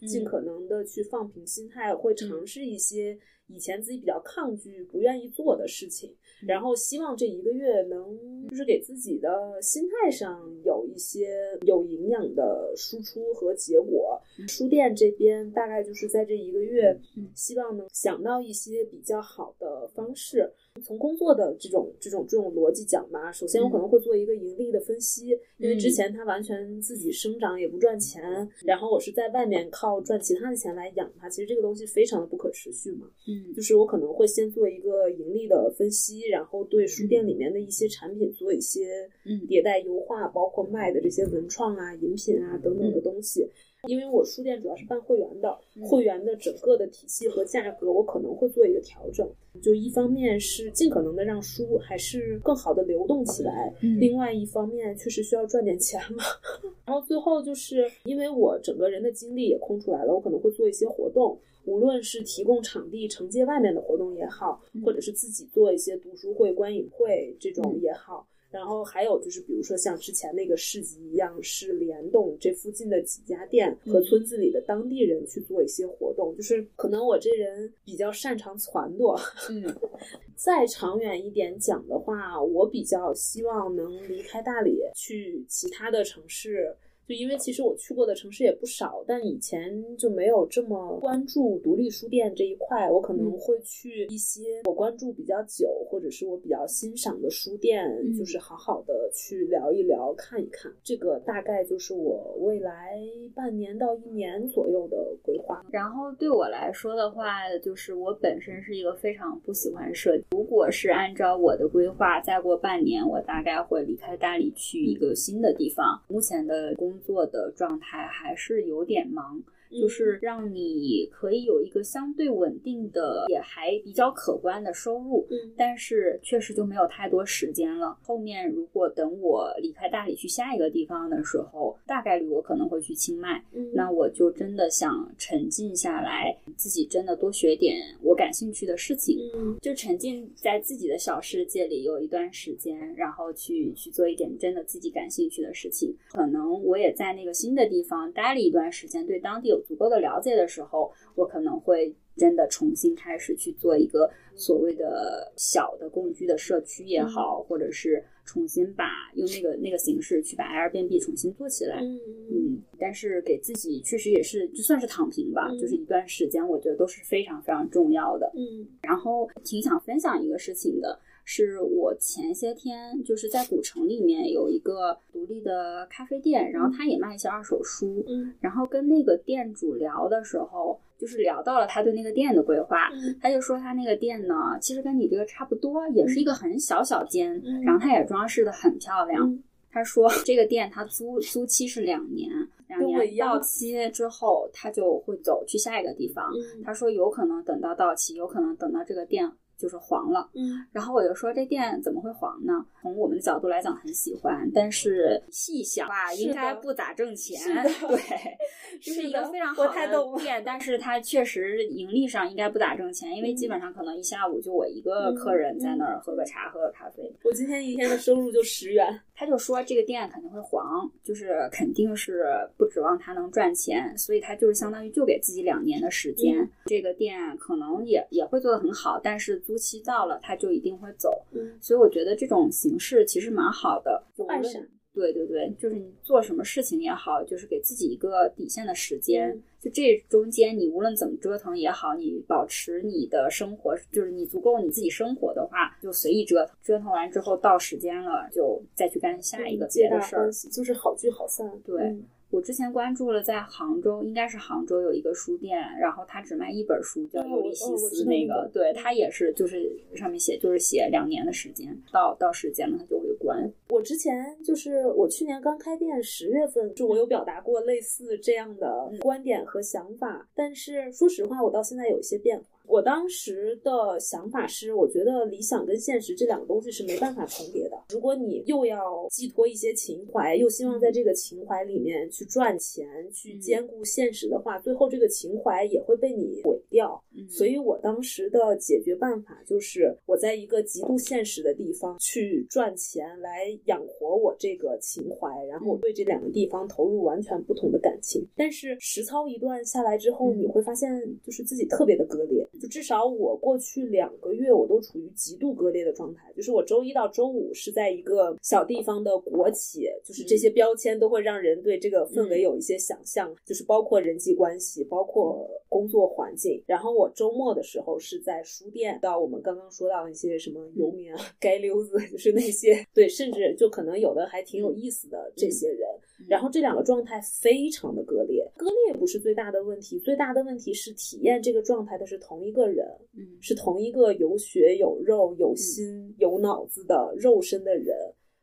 尽可能的去放平心态，会尝试一些。以前自己比较抗拒、不愿意做的事情，然后希望这一个月能就是给自己的心态上有一些有营养的输出和结果。书店这边大概就是在这一个月，希望能想到一些比较好的方式。从工作的这种这种这种逻辑讲吧，首先我可能会做一个盈利的分析，因为之前它完全自己生长也不赚钱，然后我是在外面靠赚其他的钱来养它，其实这个东西非常的不可持续嘛。嗯，就是我可能会先做一个盈利的分析，然后对书店里面的一些产品做一些嗯迭代优化，包括卖的这些文创啊、饮品啊等等的东西。因为我书店主要是办会员的，嗯会员的整个的体系和价格，我可能会做一个调整。就一方面是尽可能的让书还是更好的流动起来，嗯另外一方面确实需要赚点钱嘛。然后最后就是因为我整个人的精力也空出来了，我可能会做一些活动，无论是提供场地承接外面的活动也好，或者是自己做一些读书会、观影会这种也好。然后还有就是，比如说像之前那个市集一样，是联动这附近的几家店和村子里的当地人去做一些活动。就是可能我这人比较擅长撺掇，嗯 再长远一点讲的话，我比较希望能离开大理，去其他的城市。就因为其实我去过的城市也不少，但以前就没有这么关注独立书店这一块。我可能嗯会去一些我关注比较久，或者是我比较欣赏的书店，嗯就是好好的去聊一聊、看一看。这个大概就是我未来半年到一年左右的规划。然后对我来说的话，就是我本身是一个非常不喜欢设计。如果是按照我的规划，再过半年，我大概会离开大理去一个新的地方。目前的工工作的状态还是有点忙。就是让你可以有一个相对稳定的，也还比较可观的收入，嗯但是确实就没有太多时间了。后面如果等我离开大理去下一个地方的时候，大概率我可能会去清迈，嗯那我就真的想沉浸下来，自己真的多学点我感兴趣的事情。嗯就沉浸在自己的小世界里有一段时间，然后去去做一点真的自己感兴趣的事情。可能我也在那个新的地方待了一段时间，对当地有足够的了解的时候，我可能会真的重新开始去做一个所谓的小的共居的社区也好，或者是重新把用那个那个形式去把 Airbnb 重新做起来。嗯嗯，但是给自己确实也是就算是躺平吧，嗯就是一段时间，我觉得都是非常非常重要的。嗯然后挺想分享一个事情的，是我前些天就是在古城里面有一个独立的咖啡店，然后他也卖一些二手书，嗯。然后跟那个店主聊的时候，就是聊到了他对那个店的规划，嗯。他就说他那个店呢，其实跟你这个差不多，也是一个很小小间，嗯。然后他也装饰的很漂亮。嗯。他说这个店他租租期是两年，两年到期之后他就会走去下一个地方。嗯。他说有可能等到到期，有可能等到这个店就是黄了。嗯然后我就说这店怎么会黄呢？从我们的角度来讲很喜欢，但是细想吧，应该不咋挣钱。对，就是一个非常好的店，但是它确实盈利上应该不咋挣钱，因为嗯基本上可能一下午就我一个客人在那儿喝个茶、喝个咖啡。我今天一天的收入就十元。他就说这个店肯定会黄，就是肯定是不指望他能赚钱，所以他就是相当于就给自己两年的时间。嗯这个店可能也也会做得很好，但是租期到了，他就一定会走。嗯所以我觉得这种形式其实蛮好的，就无论对对对，就是你做什么事情也好，就是给自己一个底线的时间。嗯就这中间，你无论怎么折腾也好，你保持你的生活，就是你足够你自己生活的话，就随意折腾。折腾完之后到时间了，就再去干下一个别的事儿就是好聚好散。对嗯我之前关注了在杭州，应该是杭州有一个书店，然后他只卖一本书，叫《哦尤利西斯》那个，对他也是，就是上面写就是写两年的时间，到到时间了他就会关。我之前就是我去年刚开店，十月份就我有表达过类似这样的观点和想法，但是说实话，我到现在有一些变化。我当时的想法是，我觉得理想跟现实这两个东西是没办法重叠的。如果你又要寄托一些情怀，又希望在这个情怀里面去赚钱，去兼顾现实的话，最后这个情怀也会被你毁掉。嗯所以我当时的解决办法就是，我在一个极度现实的地方去赚钱来养活我这个情怀，然后我对这两个地方投入完全不同的感情。但是实操一段下来之后，嗯你会发现就是自己特别的割裂。就至少我过去两个月，我都处于极度割裂的状态。就是我周一到周五是在一个小地方的国企，就是这些标签都会让人对这个氛围有一些想象，就是包括人际关系，包括工作环境。然后我周末的时候是在书店，到我们刚刚说到那些什么游民啊、街溜子，就是那些对，甚至就可能有的还挺有意思的这些人。然后这两个状态非常的割裂，割裂不是最大的问题，最大的问题是体验这个状态的是同一个人，嗯是同一个有血有肉有心有脑子的肉身的人，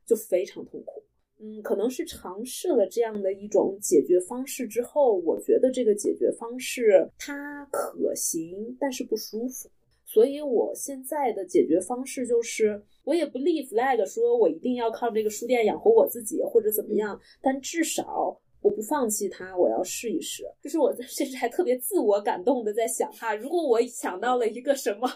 就非常痛苦。嗯，可能是尝试了这样的一种解决方式之后，我觉得这个解决方式它可行，但是不舒服。所以我现在的解决方式就是，我也不立 flag，说我一定要靠这个书店养活我自己或者怎么样，但至少。我不放弃它，我要试一试。就是我甚至还特别自我感动的在想哈，如果我想到了一个什么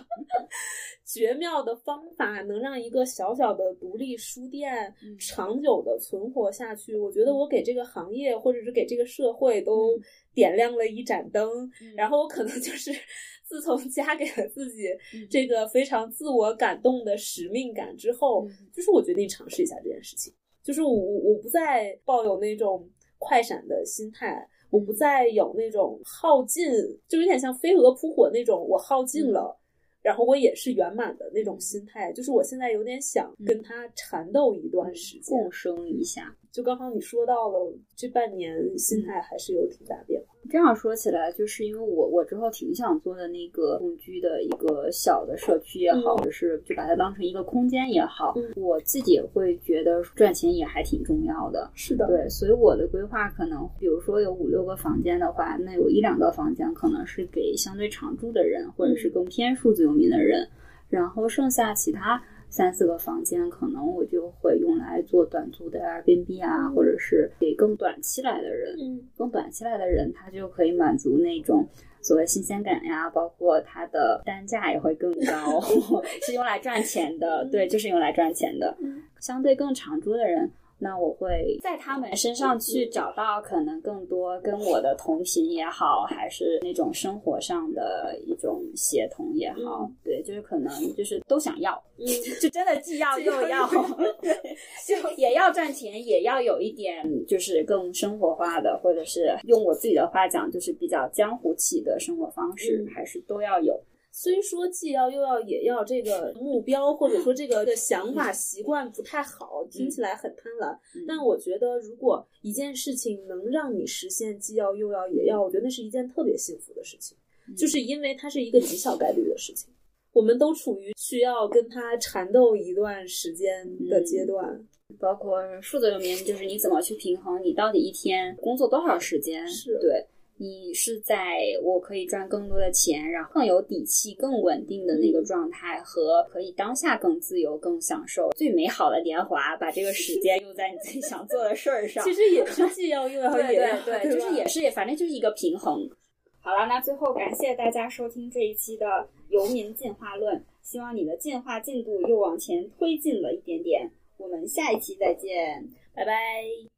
绝妙的方法，能让一个小小的独立书店长久的存活下去，我觉得我给这个行业或者是给这个社会都点亮了一盏灯。然后我可能就是 自从加给了自己这个非常自我感动的使命感之后，就是我决定尝试一下这件事情。就是我我不再抱有那种。快闪的心态，我不再有那种耗尽，就有点像飞蛾扑火那种，我耗尽了，然后我也是圆满的那种心态。就是我现在有点想跟他缠斗一段时间，共生一下。就刚刚你说到了这半年，心态还是有挺大变化。这样说起来，就是因为我我之后挺想做的那个共居的一个小的社区也好，或者是就把它当成一个空间也好，我自己也会觉得赚钱也还挺重要的。是的，对，所以我的规划可能，比如说有五六个房间的话，那有一两个房间可能是给相对常住的人，或者是更偏数字游民的人，然后剩下其他。三四个房间，可能我就会用来做短租的 Airbnb 啊，或者是给更短期来的人，更短期来的人，他就可以满足那种所谓新鲜感呀，包括它的单价也会更高，是用来赚钱的，对，就是用来赚钱的。相对更长租的人。那我会在他们身上去找到可能更多跟我的同频也好，还是那种生活上的一种协同也好，对，就是可能就是都想要，嗯，就真的既要 又要，对 就也要赚钱，也要有一点就是更生活化的，或者是用我自己的话讲，就是比较江湖气的生活方式，还是都要有。虽说既要又要也要这个目标，或者说这个的想法习惯不太好，听起来很贪婪。但我觉得，如果一件事情能让你实现既要又要也要，我觉得那是一件特别幸福的事情，就是因为它是一个极小概率的事情。我们都处于需要跟他缠斗一段时间的阶段，包括数字游民，就是你怎么去平衡你到底一天工作多少时间？是对。你是在我可以赚更多的钱，然后更有底气、更稳定的那个状态，和可以当下更自由、更享受最美好的年华，把这个时 间用在你自己想做的事儿上。其实也是既要又要，对对对，就是也是也，反正就是一个平衡。好了，那最后感谢大家收听这一期的《游民进化论》，希望你的进化进度又往前推进了一点点。我们下一期再见，拜拜。